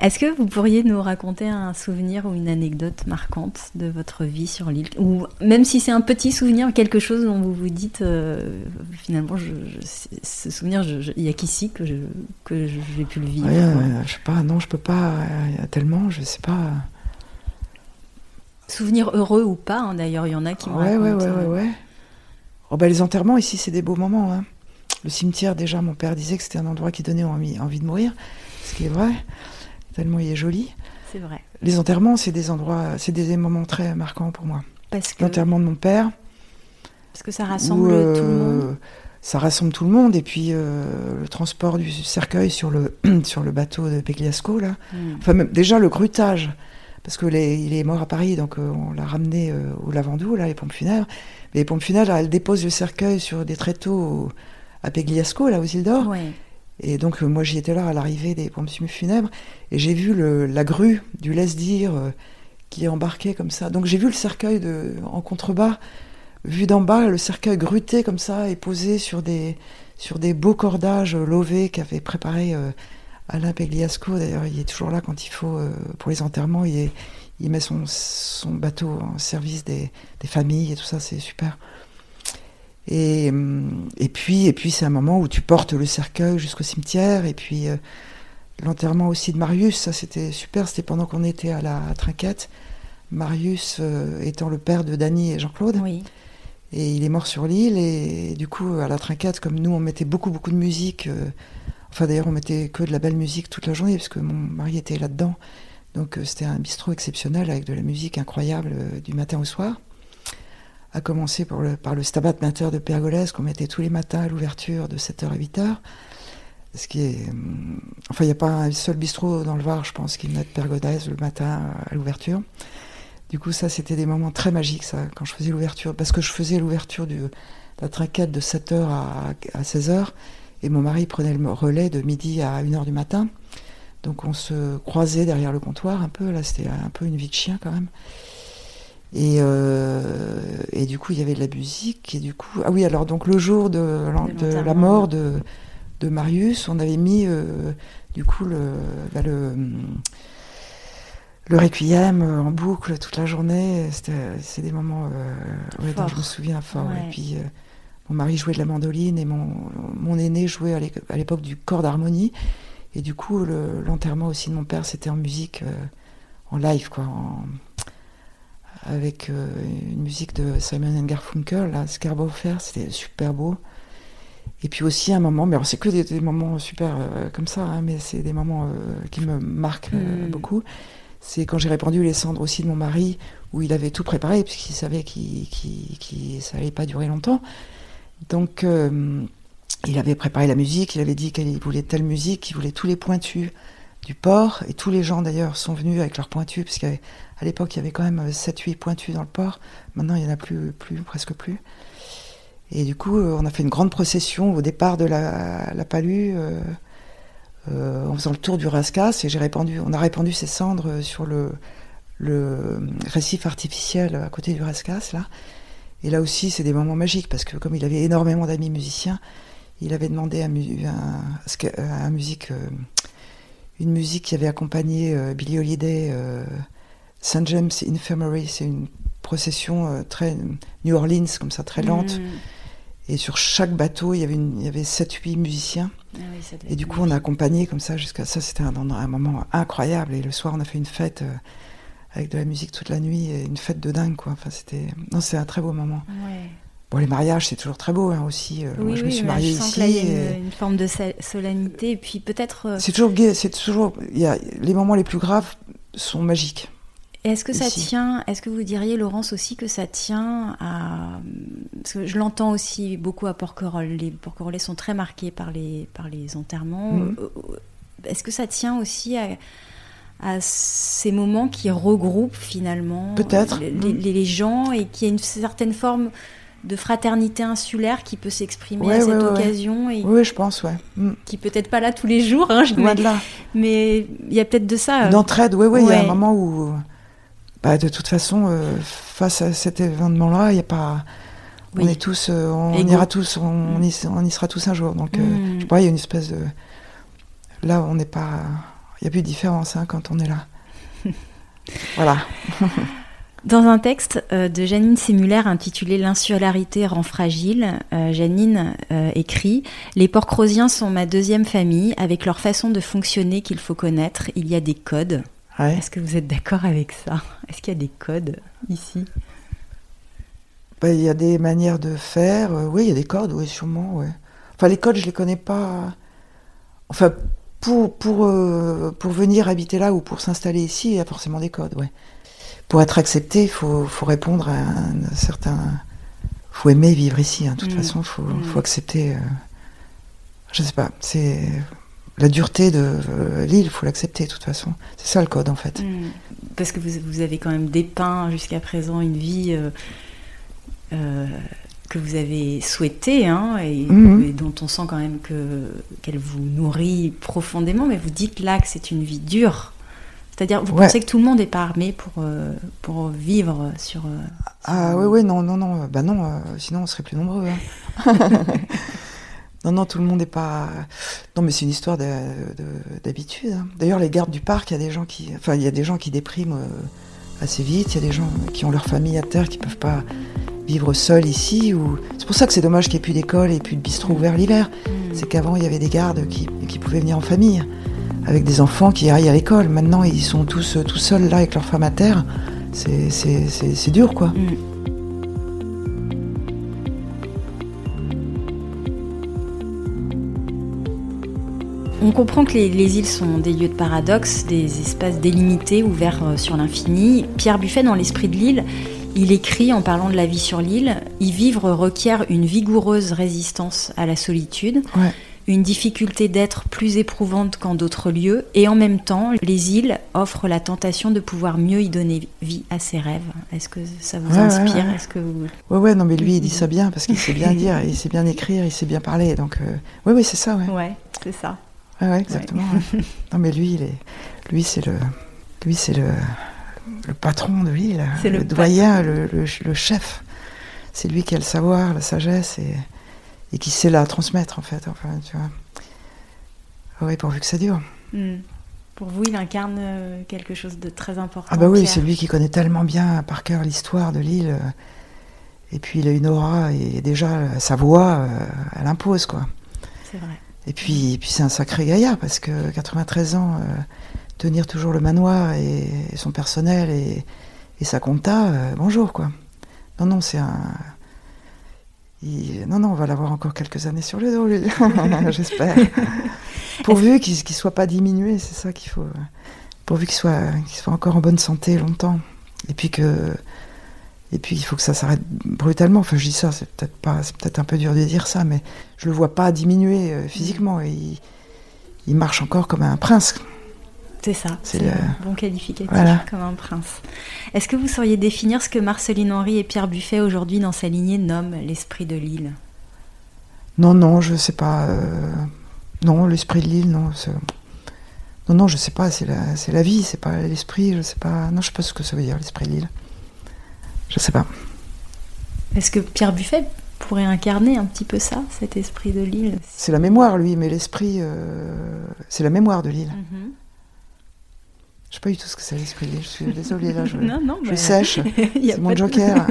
A: Est-ce que vous pourriez nous raconter un souvenir ou une anecdote marquante de votre vie sur l'île? Ou même si c'est un petit souvenir, quelque chose dont vous vous dites, euh, finalement, je, ce souvenir, il n'y a qu'ici que je, que j'ai pu le vivre.
B: Ouais, je sais pas, non, je peux pas, tellement, je sais pas.
A: Souvenir heureux ou pas, hein, d'ailleurs, il y en a qui
B: me ouais. Ouais, ouais, ouais, ouais. Oh, bah, les enterrements, ici, c'est des beaux moments. Hein. Le cimetière, déjà, mon père disait que c'était un endroit qui donnait envie, envie de mourir, ce qui est vrai tellement il est joli.
A: C'est vrai.
B: Les enterrements, c'est des endroits, c'est des moments très marquants pour moi.
A: Parce que
B: l'enterrement de mon père.
A: Parce que ça rassemble tout le euh, monde.
B: Ça rassemble tout le monde et puis euh, le transport du cercueil sur le (clears throat) sur le bateau de Pegliasco là. Hmm. Enfin même, déjà le grutage parce que il est mort à Paris donc euh, on l'a ramené au Lavandou là les pompes funèbres. les pompes funèbres elles déposent le cercueil sur des tréteaux à Pegliasco là aux îles d'Or. Ouais. Et donc, euh, moi, j'y étais là à l'arrivée des pompes funèbres, et j'ai vu la grue du laisse-dire euh, qui embarquait comme ça. Donc, j'ai vu le cercueil de, en contrebas, vu d'en bas, le cercueil gruté comme ça, et posé sur des, beaux cordages lovés qu'avait préparé euh, Alain Pegliasco. D'ailleurs, il est toujours là quand il faut, pour les enterrements, il, met son, bateau en service des familles et tout ça, c'est super. Et, et puis, et puis c'est un moment où tu portes le cercueil jusqu'au cimetière. Et puis euh, l'enterrement aussi de Marius, ça c'était super. C'était pendant qu'on était à la trinquette. Marius euh, étant le père de Dany et Jean-Claude.
A: Oui.
B: Et il est mort sur l'île. Et, du coup, à la trinquette, comme nous, on mettait beaucoup, beaucoup de musique. Euh, enfin, d'ailleurs, on mettait que de la belle musique toute la journée, parce que mon mari était là-dedans. Donc, c'était un bistrot exceptionnel avec de la musique incroyable du matin au soir à commencer par le, par le Stabat Mater de Pergolèse qu'on mettait tous les matins à l'ouverture de 7h à 8h. Ce qui est, hum, enfin, il n'y a pas un seul bistrot dans le Var, je pense, qui met Pergolèse le matin à l'ouverture. Du coup, ça, c'était des moments très magiques, ça, quand je faisais l'ouverture. Parce que je faisais l'ouverture de la trinquette de 7h à, à 16h, et mon mari prenait le relais de midi à 1h du matin. Donc on se croisait derrière le comptoir un peu, là c'était un peu une vie de chien quand même. Et, euh, et, du coup, il y avait de la musique. Et du coup, ah oui, alors donc le jour de, la mort de, de, Marius, on avait mis euh, du coup le, bah, le, le requiem en boucle toute la journée. C'est des moments euh, dont je me souviens fort. Et puis mon mari jouait de la mandoline et mon, mon aîné jouait à l'époque du corps d'harmonie. Et du coup, l'enterrement aussi de mon père, c'était en musique, en live, quoi. En, avec euh, une musique de Simon Garfunkel, là, Fair, c'était super beau. Et puis aussi un moment, mais c'est que des, moments super euh, comme ça, hein, mais c'est des moments euh, qui me marquent mm. beaucoup. c'est quand j'ai répandu les cendres aussi de mon mari, où il avait tout préparé, puisqu'il savait qu'il, qu'il, ça allait pas durer longtemps. Donc, il avait préparé la musique, il avait dit qu'il voulait telle musique, qu'il voulait tous les pointus du port, et tous les gens d'ailleurs sont venus avec leurs pointus, puisqu'à l'époque il y avait quand même 7-8 pointus dans le port, maintenant il n'y en a plus, plus, presque plus. Et du coup, euh, on a fait une grande procession au départ de la, palue. Euh, euh, en faisant le tour du Rascasse et j'ai répandu, on a répandu ces cendres sur le, récif artificiel à côté du Rascasse là. Et là aussi, c'est des moments magiques parce que comme il avait énormément d'amis musiciens, il avait demandé à, musique, euh, une musique qui avait accompagné euh, Billy Holiday, euh, St. James Infirmary. C'est une procession très New Orleans, comme ça, très lente. Mm. Et sur chaque bateau, il y avait, une, il y avait 7-8 musiciens. Ah et du coup, on a accompagné comme ça jusqu'à ça. C'était un, un, moment incroyable. Et le soir, on a fait une fête euh, avec de la musique toute la nuit et une fête de dingue, quoi. Enfin, c'était. Non, c'est un très beau moment. Bon, les mariages, c'est toujours très beau hein, aussi.
A: Euh, moi, je me suis mariée ici. il y a une, forme de solennité. Et puis peut-être. Euh,
B: c'est toujours gay. C'est toujours. Il y a... Les moments les plus graves sont magiques.
A: Est-ce que ça tient, est-ce que vous diriez, Laurence, aussi que ça tient à. Parce que je l'entends aussi beaucoup à Porquerolles. Les Porquerolles sont très marqués par les, par les enterrements. Mm. Euh, est-ce que ça tient aussi à, à ces moments qui regroupent finalement. Les, les, gens et qui a une certaine forme de fraternité insulaire qui peut s'exprimer à cette occasion. Et
B: oui, je pense, ouais.
A: Mm. Qui peut-être pas là tous les jours, hein,
B: mais, là.
A: mais il y a peut-être de ça.
B: D'entraide, oui, oui, il y a un moment où bah, de toute façon, euh, face à cet événement-là, il y a pas. On est tous, euh, on, ira tous, on, y, sera tous un jour. Donc, euh, mm. je crois il y a une espèce de. Là, on n'est pas. Il n'y a plus de différence hein, quand on est là. (laughs) voilà. (laughs)
A: Dans un texte de Janine Sémuller intitulé L'insularité rend fragile, Janine écrit Les Porcrosiens sont ma deuxième famille, avec leur façon de fonctionner qu'il faut connaître. Il y a des codes. Est-ce que vous êtes d'accord avec ça? Est-ce qu'il y a des codes ici?
B: Bah, Il y a des manières de faire. Euh, oui, il y a des codes, oui, sûrement. Ouais. Enfin, les codes, je les connais pas. Enfin, pour, pour, euh, pour venir habiter là ou pour s'installer ici, il y a forcément des codes, ouais. Pour être accepté, il faut, faut, répondre à un certain. Il faut aimer vivre ici. Hein. De toute mm. façon, il faut, mm. faut, accepter. Euh... Je sais pas. C'est la dureté de euh, l'île, il faut l'accepter de toute façon. C'est ça le code en fait. Hmm.
A: Parce que vous, vous, avez quand même dépeint jusqu'à présent une vie euh, euh, que vous avez souhaitée hein, mhm. et, dont on sent quand même que qu'elle vous nourrit profondément. Mais vous dites là que c'est une vie dure. C'est-à-dire, vous pensez que tout le monde n'est pas armé pour, pour vivre sur.
B: ah oui, oui, non, non, non. Bah non, sinon on serait plus nombreux. Hein. (laughs) Non, non, tout le monde n'est pas. Non, mais c'est une histoire d'habitude. Hein. D'ailleurs, les gardes du parc, il y a des gens qui, enfin, il y a des gens qui dépriment euh, assez vite. Il y a des gens qui ont leur famille à terre, qui peuvent pas vivre seuls ici. Ou c'est pour ça que c'est dommage qu'il n'y ait plus d'école et plus de bistrot ouvert l'hiver. Mm. C'est qu'avant, il y avait des gardes qui, pouvaient venir en famille avec des enfants qui aillent à l'école. Maintenant, ils sont tous tout seuls là avec leur femme à terre. C'est dur, quoi. Mm.
A: On comprend que les, îles sont des lieux de paradoxe, des espaces délimités ouverts euh, sur l'infini. Pierre Buffet, dans L'Esprit de l'île, il écrit en parlant de la vie sur l'île Y vivre requiert une vigoureuse résistance à la solitude. Une difficulté d'être plus éprouvante qu'en d'autres lieux, et en même temps, les îles offrent la tentation de pouvoir mieux y donner vie à ses rêves. Est-ce que ça vous inspire Est-ce que vous...
B: Ouais, ouais, non, mais lui, il dit ça bien parce qu'il sait bien dire, il sait bien écrire, il sait bien parler. Donc, euh... oui, oui, c'est ça, ouais.
A: Ouais, c'est ça.
B: Ouais, exactement. (laughs) non, mais lui, il est, lui, c'est le, lui, c'est le, le patron de l'île, le, le doyen, le, le, chef. C'est lui qui a le savoir, la sagesse et, et qui sait la transmettre en fait. Enfin, tu vois. Oui, pourvu que ça dure. Hmm.
A: Pour vous, il incarne euh, quelque chose de très important.
B: Ah bah oui, c'est lui qui connaît tellement bien par cœur l'histoire de l'île. Euh, et puis il a une aura et déjà sa voix, euh, elle impose quoi.
A: C'est vrai.
B: Et puis, puis c'est un sacré gaillard parce que 93 ans, euh, tenir toujours le manoir et, son personnel et, sa compta, euh, bonjour quoi. Non, non, c'est un. Non, non, on va l'avoir encore quelques années sur le dos, lui, (laughs) j'espère. (laughs) Pourvu qu'il ne soit pas diminué, c'est ça qu'il faut. pourvu qu'il soit, qu'il soit encore en bonne santé longtemps. Et puis que. Et puis il faut que ça s'arrête brutalement. Enfin, je dis ça, c'est peut-être pas, c'est peut-être un peu dur de dire ça, mais je le vois pas diminuer euh, physiquement. Et il, il marche encore comme un prince.
A: C'est ça, c'est le bon qualificatif, comme un prince. Est-ce que vous sauriez définir ce que Marceline Henry et Pierre Buffet aujourd'hui dans sa lignée nomment l'esprit de l'île
B: Non, non, je sais pas. Euh, non, l'esprit de l'île, non. Non, non, je sais pas, c'est la, la vie, c'est pas l'esprit, je sais pas. Non, je sais pas ce que ça veut dire, l'esprit de l'île. Je sais pas.
A: Est-ce que Pierre Buffet pourrait incarner un petit peu ça, cet esprit de l'île
B: C'est la mémoire, lui, mais l'esprit, euh, c'est la mémoire de l'île. Mhm. Je sais pas du tout ce que c'est l'esprit Je suis désolée, là, je, (laughs) non, non, je bah, sèche. (laughs) c'est mon joker.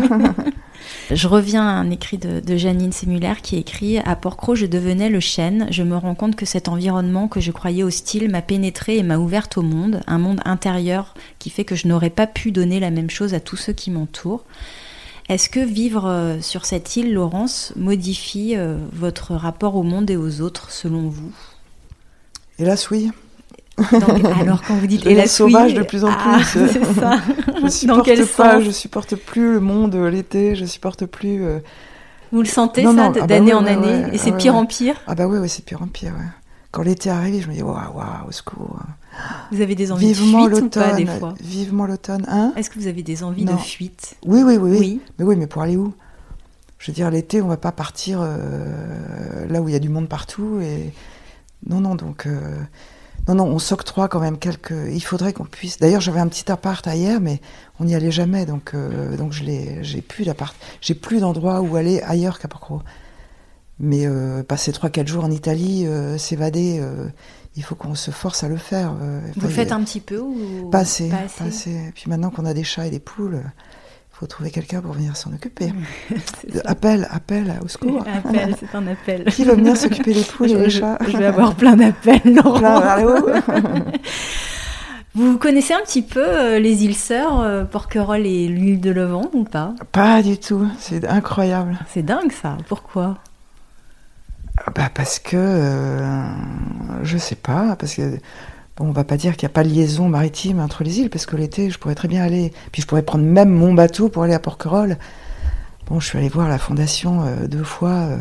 B: (laughs)
A: je reviens à un écrit de, Janine Sémulaire qui écrit À Porcro, je devenais le chêne. Je me rends compte que cet environnement que je croyais hostile m'a pénétré et m'a ouverte au monde, un monde intérieur qui fait que je n'aurais pas pu donner la même chose à tous ceux qui m'entourent. Est-ce que vivre euh, sur cette île, Laurence, modifie euh, votre rapport au monde et aux autres, selon vous?
B: Hélas, oui
A: alors quand vous dites
B: et la sauvage de plus en ah, plus, (laughs) c'est ça. je supporte pas, je supporte plus le monde l'été, je supporte plus. Euh,
A: vous le sentez ça ah bah d'année en année et c'est pire en pire.
B: Ah bah oui, ouais, c'est pire en pire. Quand l'été arrive, je me dis waouh, waouh, au secours.
A: Vous avez des envies vivement de fuite ou pas des fois
B: Vivement l'automne, hein?
A: Est-ce que vous avez des envies de fuite?
B: Oui, oui, oui, oui, Mais oui, mais pour aller où? Je veux dire, l'été, on va pas partir euh, là où il y a du monde partout et non, non, donc. Euh, non, non, on s'octroie quand même quelques. Il faudrait qu'on puisse. D'ailleurs, j'avais un petit appart ailleurs, mais on n'y allait jamais, donc euh, donc je l'ai, j'ai plus d'appart, j'ai plus d'endroit où aller ailleurs qu'à Porcro. Mais euh, passer 3-4 jours en Italie, euh, s'évader, il faut qu'on se force à le faire.
A: Vous le faites un petit peu ou
B: pas assez, pas assez. Puis maintenant qu'on a des chats et des poules, faut trouver quelqu'un pour venir s'en occuper. (laughs) appel, appel au secours. (laughs)
A: Appel, c'est un appel.
B: Qui va venir s'occuper des poules et des chats
A: Je vais avoir plein d'appels, (laughs) Laurent. Vous connaissez un petit peu euh, les îles Sœurs, euh, Porquerolles et l'île de Levant ou pas?
B: Pas du tout, c'est incroyable.
A: C'est dingue ça, pourquoi?
B: Bah Parce que, euh, je sais pas, parce que Bon, on va pas dire qu'il n'y a pas de liaison maritime entre les îles, parce que l'été, je pourrais très bien aller. Puis je pourrais prendre même mon bateau pour aller à Porquerolles. Bon, je suis allée voir la fondation euh, deux fois. Euh.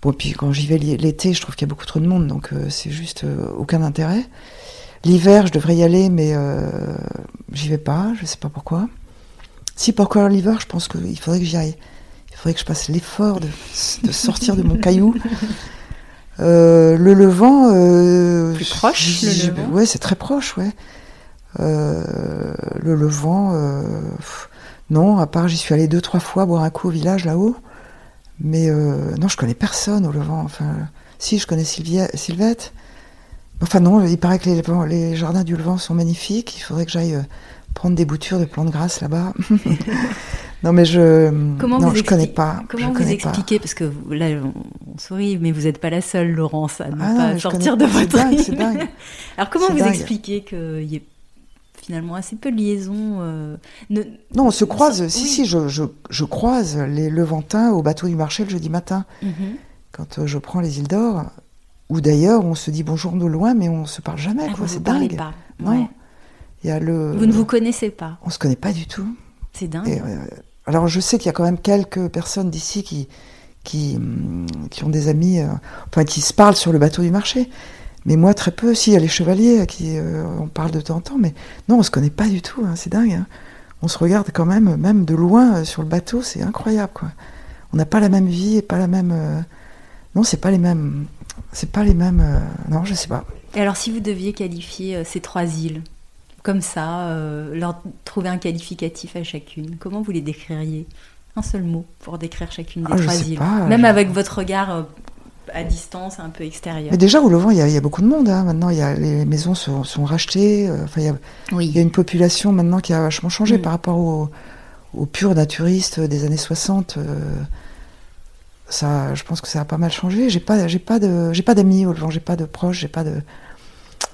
B: bon, puis quand j'y vais l'été, je trouve qu'il y a beaucoup trop de monde, donc euh, c'est juste aucun intérêt. L'hiver, je devrais y aller, mais j'y vais pas, je sais pas pourquoi. Si Porquerolles l'hiver, je pense qu'il faudrait que j'y aille. Il faudrait que je fasse l'effort de sortir de mon caillou. (laughs) Euh, le Levant.
A: Euh, Plus proche, le Levant
B: Ouais, c'est très proche, ouais. Euh, le Levant, non, à part j'y suis allée deux, trois fois boire un coup au village là-haut. Mais non, je connais personne au Levant. Enfin, si, je connais Sylvette. Enfin, non, il paraît que les, les, jardins du Levant sont magnifiques. Il faudrait que j'aille prendre des boutures de plantes grasses là-bas. (laughs) Non, mais je comment non, je connais pas.
A: Comment vous expliquez Parce que là, on, sourit, mais vous n'êtes pas la seule, Laurence, à ne ah pas sortir de votre dingue, C'est dingue. (laughs) Alors, comment vous expliquez qu'il y ait finalement assez peu de liaisons euh,
B: Non, on se croise. Si, si, je, je, je, croise les Levantins au bateau du marché le jeudi matin. Mhm. Quand euh, je prends les îles d'Or, ou d'ailleurs, on se dit bonjour de loin, mais on se parle jamais. Ah, c'est dingue.
A: Pas.
B: Non. Il y a le...
A: Vous ne vous connaissez pas
B: On se connaît pas du tout.
A: C'est dingue.
B: Euh, alors je sais qu'il y a quand même quelques personnes d'ici qui, qui, hum, qui, ont des amis, euh, enfin qui se parlent sur le bateau du marché. Mais moi très peu. Si, il y a les chevaliers à qui euh, on parle de temps en temps, mais non, on se connaît pas du tout. Hein, c'est dingue. Hein. On se regarde quand même, même de loin euh, sur le bateau, c'est incroyable. On n'a pas la même vie et pas la même. Non, c'est pas les mêmes. C'est pas les mêmes. Non, je sais pas.
A: Et alors, si vous deviez qualifier ces trois îles, comme ça, euh, leur trouver un qualificatif à chacune Comment vous les décririez? Un seul mot pour décrire chacune des ah, trois îles. Même avec votre regard euh, à distance, un peu extérieur.
B: Mais déjà, au Levant, il y, a beaucoup de monde. Hein. Maintenant, y a, les maisons sont, rachetées. Euh, enfin, il y, a une population maintenant qui a vachement changé mm. par rapport aux, purs naturistes des années 60. ça, je pense que ça a pas mal changé. J'ai pas, j'ai pas de, j'ai pas d'amis au Levant. J'ai pas de proches. J'ai pas de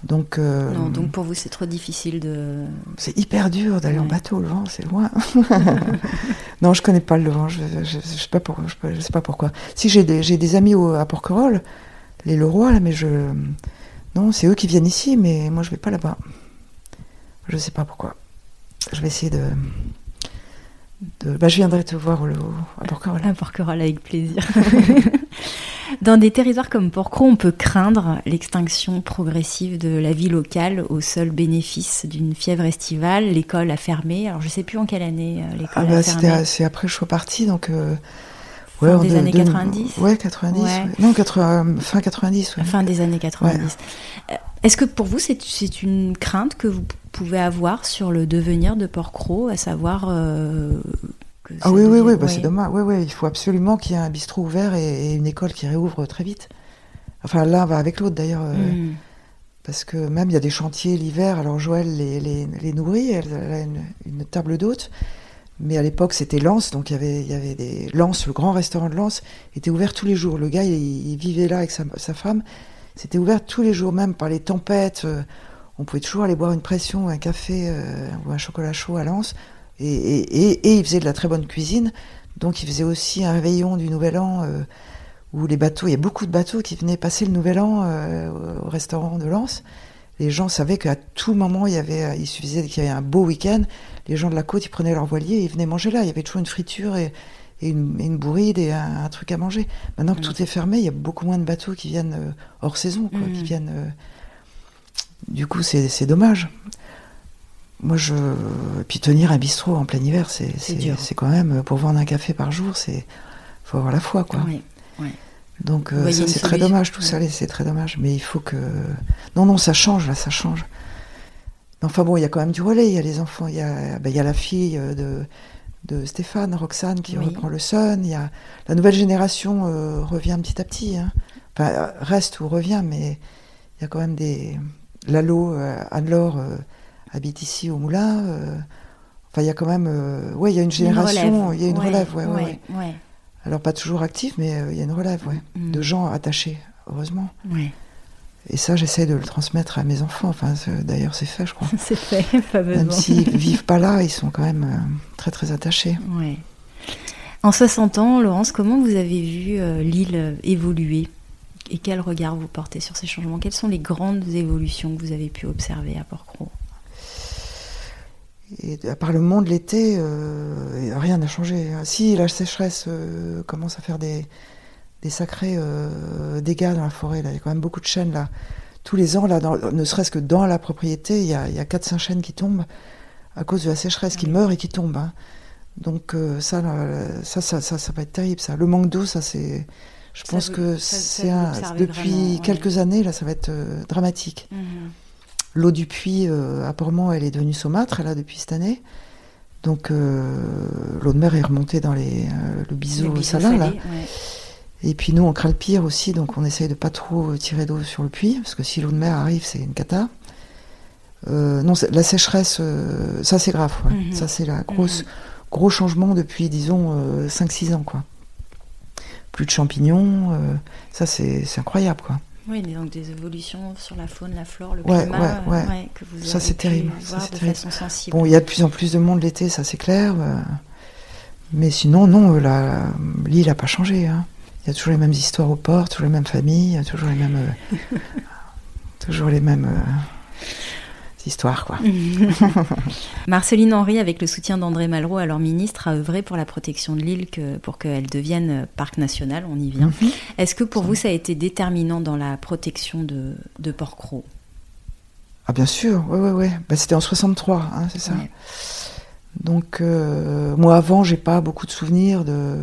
B: donc,
A: euh, non, donc pour vous, c'est trop difficile de.
B: C'est hyper dur d'aller en bateau, le vent, c'est loin. (laughs) non, je connais pas le vent, je, je, sais, pas je, sais pas pourquoi. Si j'ai des, des, amis à Porquerolles, les Leroy, là, mais je. Non, c'est eux qui viennent ici, mais moi je vais pas là-bas. Je sais pas pourquoi. Je vais essayer de. de... Bah, je viendrai te voir au, à Porquerolles.
A: À Porquerolles, avec plaisir. (laughs) Dans des territoires comme Porquerolles, on peut craindre l'extinction progressive de la vie locale au seul bénéfice d'une fièvre estivale. L'école a fermé. Alors, je ne sais plus en quelle année euh, l'école
B: ah bah,
A: a fermé.
B: C'est après que je sois partie, donc. Euh...
A: Ouais, fin des années 90
B: Ouais, 90. Ouais. Non, 80, fin 90. Ouais.
A: Fin des années 90. Euh, Est-ce que pour vous, c'est une crainte que vous pouvez avoir sur le devenir de Porquerolles, à savoir euh,
B: ah oui, oui, oui, bah, c'est dommage. Oui, oui, il faut absolument qu'il y ait un bistrot ouvert et, une école qui réouvre très vite. Enfin, l'un va avec l'autre d'ailleurs. Euh, mm. Parce que même il y a des chantiers l'hiver. Alors Joël les, les, les nourrit, elle, a une, table d'hôtes. Mais à l'époque, c'était Lens, donc il y avait, il y avait des. Lens, le grand restaurant de Lens, était ouvert tous les jours. Le gars, il, vivait là avec sa, sa femme. C'était ouvert tous les jours, même par les tempêtes. Euh, on pouvait toujours aller boire une pression, un café euh, ou un chocolat chaud à Lens. Et, il faisait de la très bonne cuisine. Donc il faisait aussi un réveillon du Nouvel An euh, où les bateaux, il y a beaucoup de bateaux qui venaient passer le Nouvel An euh, au restaurant de Lens. Les gens savaient qu'à tout moment, il, y avait, il suffisait qu'il y avait un beau week-end. Les gens de la côte, ils prenaient leur voilier et ils venaient manger là. Il y avait toujours une friture et, une, bourride et un, truc à manger. Maintenant que mmh. tout est fermé, il y a beaucoup moins de bateaux qui viennent euh, hors saison, quoi, qui viennent. du coup, c'est dommage. Moi, je. puis tenir un bistrot en plein hiver, c'est c'est quand même. Pour vendre un café par jour, c'est. faut avoir la foi, quoi. Oui, oui. Donc, euh, ça, c'est très dommage, tout ça, c'est très dommage. Mais il faut que. Non, non, ça change, là, ça change. Enfin bon, il y a quand même du relais. Il y a les enfants, il y a, ben, il y a la fille euh, de, de Stéphane, Roxane, qui reprend le Sun. Il y a la nouvelle génération euh, revient petit à petit. Hein. Enfin, reste ou revient, mais il y a quand même des. Lalo, Anne-Laure habite ici au Moulin. Euh, enfin, il y a quand même. Euh, ouais, il y a une génération, il y a une relève, ouais, ouais, ouais, Alors, pas toujours active, mais euh, il y a une relève, ouais, mm. de gens attachés, heureusement. Et ça, j'essaie de le transmettre à mes enfants. Enfin, d'ailleurs, c'est fait, je crois. (laughs)
A: c'est fait, pas
B: Même s'ils (laughs) vivent pas là, ils sont quand même très, très attachés.
A: Ouais. En 60 ans, Laurence, comment vous avez vu l'île évoluer? Et quel regard vous portez sur ces changements? Quelles sont les grandes évolutions que vous avez pu observer à Port-Cros?
B: Et à part le monde l'été, euh, rien n'a changé. Si la sécheresse euh, commence à faire des, des sacrés euh, dégâts dans la forêt, là, il y a quand même beaucoup de chênes là. Tous les ans, là, ne serait-ce que dans la propriété, il y a, a 4-5 chênes qui tombent à cause de la sécheresse, qui meurent et qui tombent. Hein. Donc ça, ça, ça, ça, ça, va être terrible. Ça. Le manque d'eau, ça c'est, je pense que c'est depuis quelques années là, ça va être dramatique. Mhm. L'eau du puits, euh, apparemment, elle est devenue saumâtre, là, depuis cette année. Donc, euh, l'eau de mer est remontée dans les, euh, le biseau salin, là. Et puis, nous, on craint le pire aussi, donc on essaye de pas trop tirer d'eau sur le puits, parce que si l'eau de mer arrive, c'est une cata. non, la sécheresse, ça, c'est grave. Mhm. Ça, c'est la grosse, mhm. gros changement depuis, disons, 5-6 ans, quoi. Plus de champignons, ça, c'est incroyable, quoi.
A: Oui, donc des évolutions sur la faune, la flore, le climat,
B: ouais, ouais. que vous ça c'est terrible. Ça, de terrible. façon sensible. Bon, il y a de plus en plus de monde l'été, ça c'est clair. Euh, mais sinon, non, euh, l'île n'a pas changé. Hein. Il y a toujours les mêmes histoires au port, toujours les mêmes familles, toujours les mêmes, euh, (laughs) toujours les mêmes histoire. Quoi. (laughs)
A: Marceline Henry, avec le soutien d'André Malraux, alors ministre, a œuvré pour la protection de l'île pour qu'elle devienne parc national. On y vient. Mhm. Est-ce que pour vous, ça a été déterminant dans la protection de, de Port-Cros
B: Ah, bien sûr, oui, oui, oui. Bah, C'était en 63, hein, c'est ça. Donc, euh, moi, avant, j'ai pas beaucoup de souvenirs de.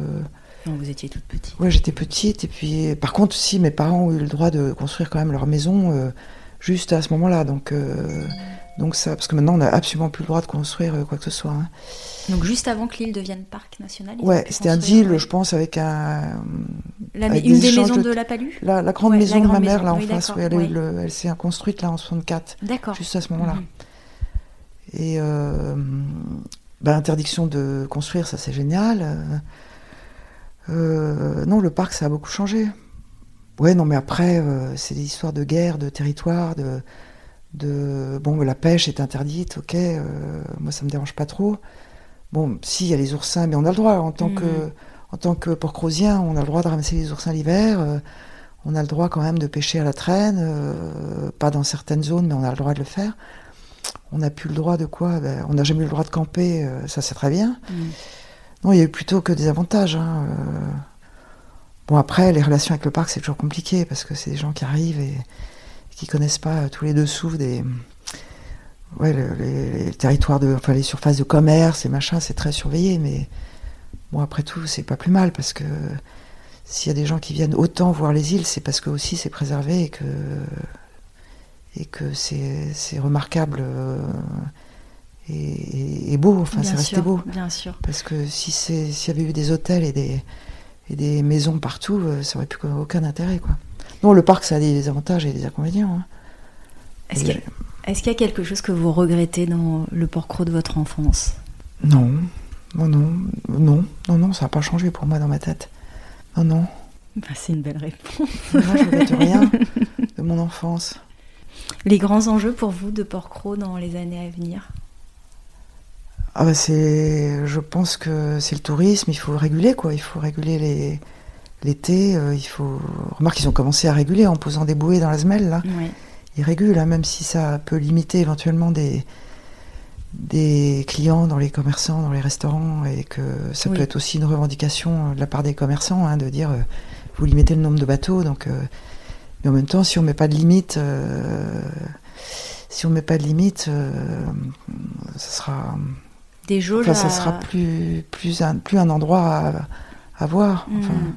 A: Non, vous étiez toute petite.
B: Oui, j'étais petite. Et puis, par contre, si mes parents ont eu le droit de construire quand même leur maison, euh, juste à ce moment-là. Donc, euh, donc ça, parce que maintenant on n'a absolument plus le droit de construire euh, quoi que ce soit. Hein.
A: Donc juste avant que l'île devienne parc national.
B: Ouais, c'était un deal, je pense, avec un.
A: une des maisons de, la Palue.
B: La, grande maison de ma mère là en face, elle, s'est construite là en 64. D'accord. Juste à ce moment-là. Mhm. Et euh, bah, interdiction de construire, ça c'est génial. non, le parc ça a beaucoup changé. Ouais, non, mais après, euh, c'est des histoires de guerre, de territoire, de, de. Bon, la pêche est interdite, ok, euh, moi ça me dérange pas trop. Bon, si, il y a les oursins, mais on a le droit, en tant que, mm. en tant que porc-crosien, on a le droit de ramasser les oursins l'hiver, euh, on a le droit quand même de pêcher à la traîne, pas dans certaines zones, mais on a le droit de le faire. on n'a plus le droit de quoi ben, On n'a jamais eu le droit de camper, ça c'est très bien. Mm. Non, il y a eu plutôt que des avantages. Hein, bon, après, les relations avec le parc, c'est toujours compliqué parce que c'est des gens qui arrivent et, qui connaissent pas tous les dessous des. Ouais, les, territoires de. Enfin, les surfaces de commerce et machin, c'est très surveillé, mais bon, après tout, c'est pas plus mal parce que s'il y a des gens qui viennent autant voir les îles, c'est parce que aussi c'est préservé et que et que c'est remarquable euh, et, beau. Enfin, c'est resté beau.
A: Bien sûr.
B: Parce que si s'il y avait eu des hôtels et des et des maisons partout, euh, ça aurait plus aucun intérêt, quoi. Non, le parc, ça a des avantages et des inconvénients. Hein.
A: Est-ce qu'il y, a quelque chose que vous regrettez dans le port-croc de votre enfance?
B: Non, non, non, non, non, non, ça n'a pas changé pour moi dans ma tête. Non, non.
A: Bah, c'est une belle réponse.
B: Moi, je ne regrette rien de mon enfance.
A: Les grands enjeux pour vous de Port-Croc dans les années à venir?
B: Ah bah c'est, je pense que c'est le tourisme, il faut réguler quoi, il faut réguler les, l'été, euh, il faut. Remarque, ils ont commencé à réguler en posant des bouées dans la semelle là. Ils régulent, hein, même si ça peut limiter éventuellement des, des clients dans les commerçants, dans les restaurants, et que ça peut être aussi une revendication de la part des commerçants hein, de dire euh, vous limitez le nombre de bateaux, donc. Euh, mais en même temps, si on met pas de limite, si on met pas de limite, ça sera.
A: Des jauges.
B: Enfin, ça sera plus plus un, plus un endroit à, voir. Enfin, hmm.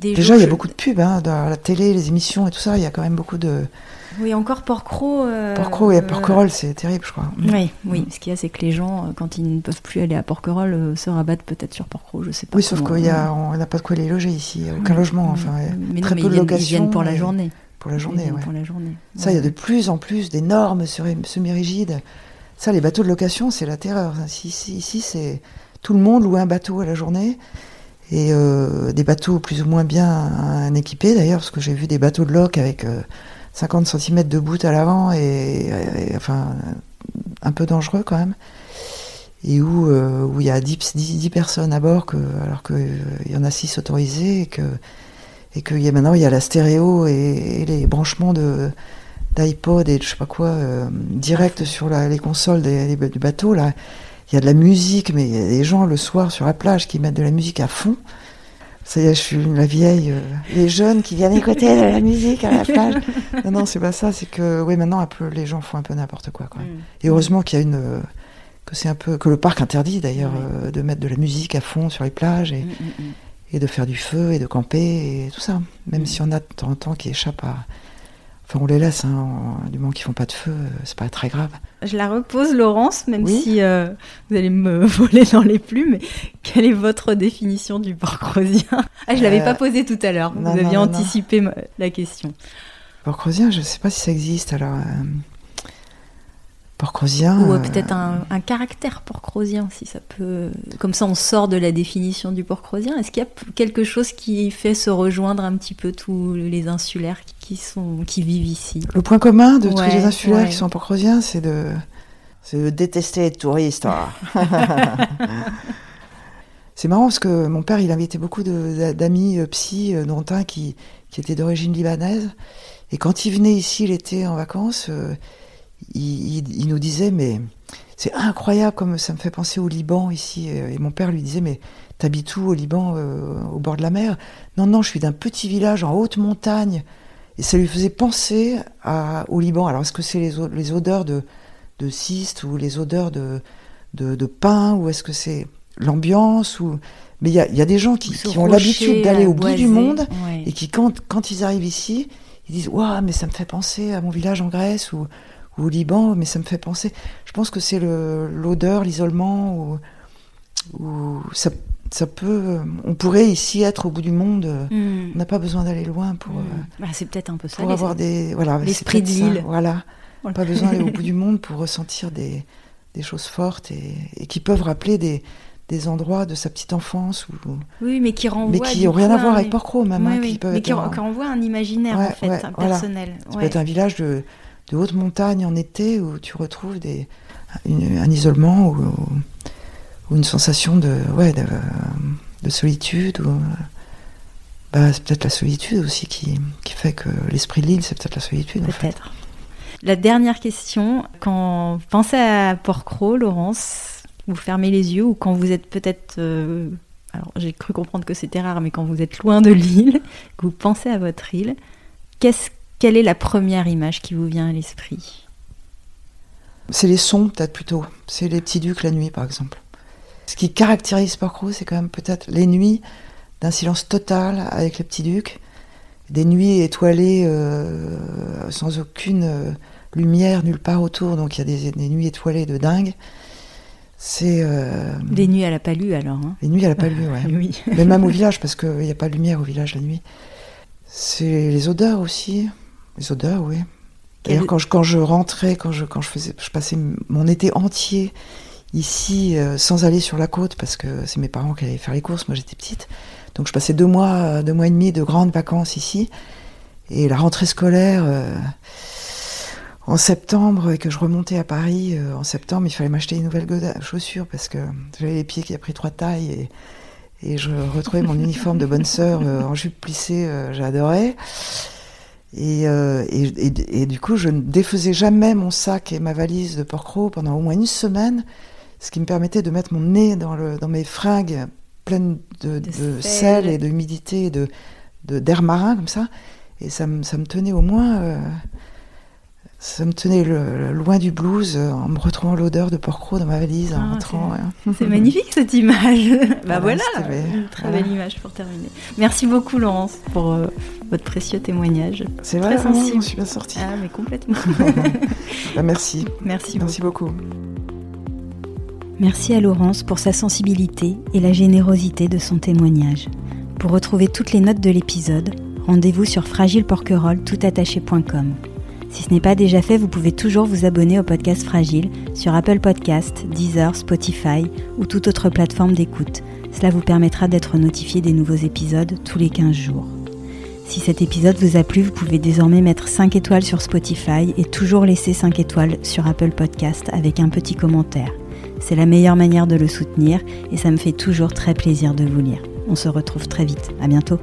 B: Déjà, il y a beaucoup de pubs hein, dans la télé, les émissions et tout ça. Il y a quand même beaucoup de.
A: Oui, encore Porcro.
B: Euh, Porcro et Porquerolles, c'est terrible, je crois.
A: Oui, oui. Ce qu'il y a, c'est que les gens, euh, quand ils ne peuvent plus aller à Porquerolles, euh, se rabattent peut-être sur Porcro, je sais pas.
B: Oui, sauf qu'on n'a pas de quoi les loger ici, aucun logement, enfin.
A: Mais très peu de location. Ils viennent pour la journée.
B: Pour la journée,
A: Pour la journée.
B: Ça, il y a de plus en plus d'énormes semi-rigides. Ça, les bateaux de location, c'est la terreur. Ici, c'est tout le monde loue un bateau à la journée et euh, des bateaux plus ou moins bien équipés d'ailleurs, parce que j'ai vu des bateaux de loc avec 50 euh, cm de bout à l'avant et, enfin un peu dangereux quand même, et où euh, il y a 10, 10, personnes à bord, que, alors qu'il y en a 6 autorisés et que et que y a, maintenant il y a la stéréo et, les branchements de d'iPod et je sais pas quoi direct sur les consoles des, du bateau là il y a de la musique, mais il y a des gens le soir sur la plage qui mettent de la musique à fond. Ça y est, je suis la vieille, euh, les jeunes qui viennent écouter de la musique à la plage. (laughs) Non, non, c'est pas ça. C'est que, oui, maintenant, un peu, les gens font un peu n'importe quoi. quoi. Mm. Et heureusement qu'il y a une, euh, que c'est un peu, que le parc interdit d'ailleurs euh, de mettre de la musique à fond sur les plages et, mm, mm, et de faire du feu et de camper et tout ça. Même si on a de temps en temps qui échappe à, Enfin, on les laisse, hein, du moment qu'ils font pas de feu, euh, c'est pas très grave.
A: Je la repose, Laurence, même si euh, vous allez me (laughs) voler dans les plumes. Mais quelle est votre définition du porc rosien ah, Je l'avais pas euh, posé tout à l'heure. Vous aviez anticipé la question.
B: Porc rosien, je sais pas si ça existe. Alors, Porcrosien.
A: Ou euh, peut-être un, caractère porcrosien, si ça peut. Comme ça, on sort de la définition du porcrosien. Est-ce qu'il y a quelque chose qui fait se rejoindre un petit peu tous les insulaires qui, sont, qui vivent ici?
B: Le point commun de tous les insulaires qui sont porcrosiens, c'est de, de détester les touristes. Hein. (laughs) (laughs) c'est marrant parce que mon père, il invitait beaucoup d'amis euh, psy euh, qui, qui étaient d'origine libanaise. Et quand il venait ici l'été en vacances, il, nous disait, mais c'est incroyable comme ça me fait penser au Liban ici. Et mon père lui disait, mais t'habites où au Liban, euh, au bord de la mer? Non, non, je suis d'un petit village en haute montagne. Et ça lui faisait penser au Liban. Alors, est-ce que c'est les, odeurs de, de ciste ou les odeurs de, de, pain ou est-ce que c'est l'ambiance ou... Mais il y a, des gens qui, ont l'habitude d'aller au bout du monde et qui, quand, quand ils arrivent ici, ils disent Waouh, mais ça me fait penser à mon village en Grèce ou, au Liban, mais ça me fait penser. Je pense que c'est l'odeur, l'isolement, ou, ou ça, ça, peut. On pourrait ici être au bout du monde. Hmm. On n'a pas besoin d'aller loin pour. Hmm.
A: Euh, bah, c'est peut-être un peu ça.
B: Pour avoir des. Voilà,
A: l'esprit de l'île.
B: Voilà. On n'a pas besoin d'aller au bout du (laughs) monde pour ressentir des, des choses fortes et, et, qui peuvent rappeler des, des endroits de sa petite enfance. Ou,
A: oui, mais qui renvoient.
B: Mais qui n'ont rien à voir avec Porcro, même.
A: Hein, qui peuvent mais qui, renvoient un imaginaire, en fait, un personnel.
B: Ça peut être un village de de haute montagne en été où tu retrouves un isolement ou, une sensation de, ouais, de, solitude. Ou, bah, c'est peut-être la solitude aussi qui, qui fait que l'esprit de l'île, c'est peut-être la solitude.
A: Peut-être. La dernière question, quand vous pensez à Porcro, Laurence, vous fermez les yeux ou quand vous êtes peut-être... Euh, alors j'ai cru comprendre que c'était rare, mais quand vous êtes loin de l'île, que (laughs) vous pensez à votre île, quelle est la première image qui vous vient à l'esprit?
B: C'est les sons peut-être plutôt. C'est les petits ducs la nuit par exemple. Ce qui caractérise Porcro, c'est quand même peut-être les nuits d'un silence total avec les petits ducs, des nuits étoilées euh, sans aucune euh, lumière nulle part autour, donc il y a des, nuits étoilées de dingue. C'est
A: euh, des nuits à la palue alors. Hein?
B: Les nuits à la palue, (laughs) ouais.
A: oui.
B: Mais même au village parce qu'il n'y a pas de lumière au village la nuit. C'est les odeurs aussi, les odeurs, oui. D'ailleurs, quand je, quand je rentrais, quand je, quand je faisais, je passais mon été entier ici sans aller sur la côte parce que c'est mes parents qui allaient faire les courses. Moi, j'étais petite. Donc je passais deux mois, deux mois et demi de grandes vacances ici. Et la rentrée scolaire euh, en septembre, et que je remontais à Paris euh, en septembre, il fallait m'acheter une nouvelle chaussure parce que j'avais les pieds qui a pris trois tailles et, et je retrouvais mon uniforme de bonne sœur euh, en jupe plissée, j'adorais. Et, et, et, du coup, je ne défaisais jamais mon sac et ma valise de Porcro pendant au moins une semaine, ce qui me permettait de mettre mon nez dans, le, dans mes fringues pleine de, sel. et d'humidité, de, d'air marin comme ça. Et ça, me, ça me tenait au moins, euh, ça me tenait loin du blues euh, en me retrouvant l'odeur de porc dans ma valise en ah, rentrant.
A: C'est magnifique cette image. (laughs) bah voilà, une très belle image pour terminer. Merci beaucoup Laurence pour euh, votre précieux témoignage.
B: C'est vrai, je suis bien sortie.
A: Ah mais complètement. (laughs)
B: bah, merci.
A: Merci.
B: Merci beaucoup.
A: Merci à Laurence pour sa sensibilité et la générosité de son témoignage. Pour retrouver toutes les notes de l'épisode, rendez-vous sur fragileporquerolle.toutattaché.com. Si ce n'est pas déjà fait, vous pouvez toujours vous abonner au podcast Fragile sur Apple Podcast, Deezer, Spotify ou toute autre plateforme d'écoute. Cela vous permettra d'être notifié des nouveaux épisodes tous les 15 jours. Si cet épisode vous a plu, vous pouvez désormais mettre 5 étoiles sur Spotify et toujours laisser 5 étoiles sur Apple Podcast avec un petit commentaire. C'est la meilleure manière de le soutenir et ça me fait toujours très plaisir de vous lire. On se retrouve très vite. À bientôt.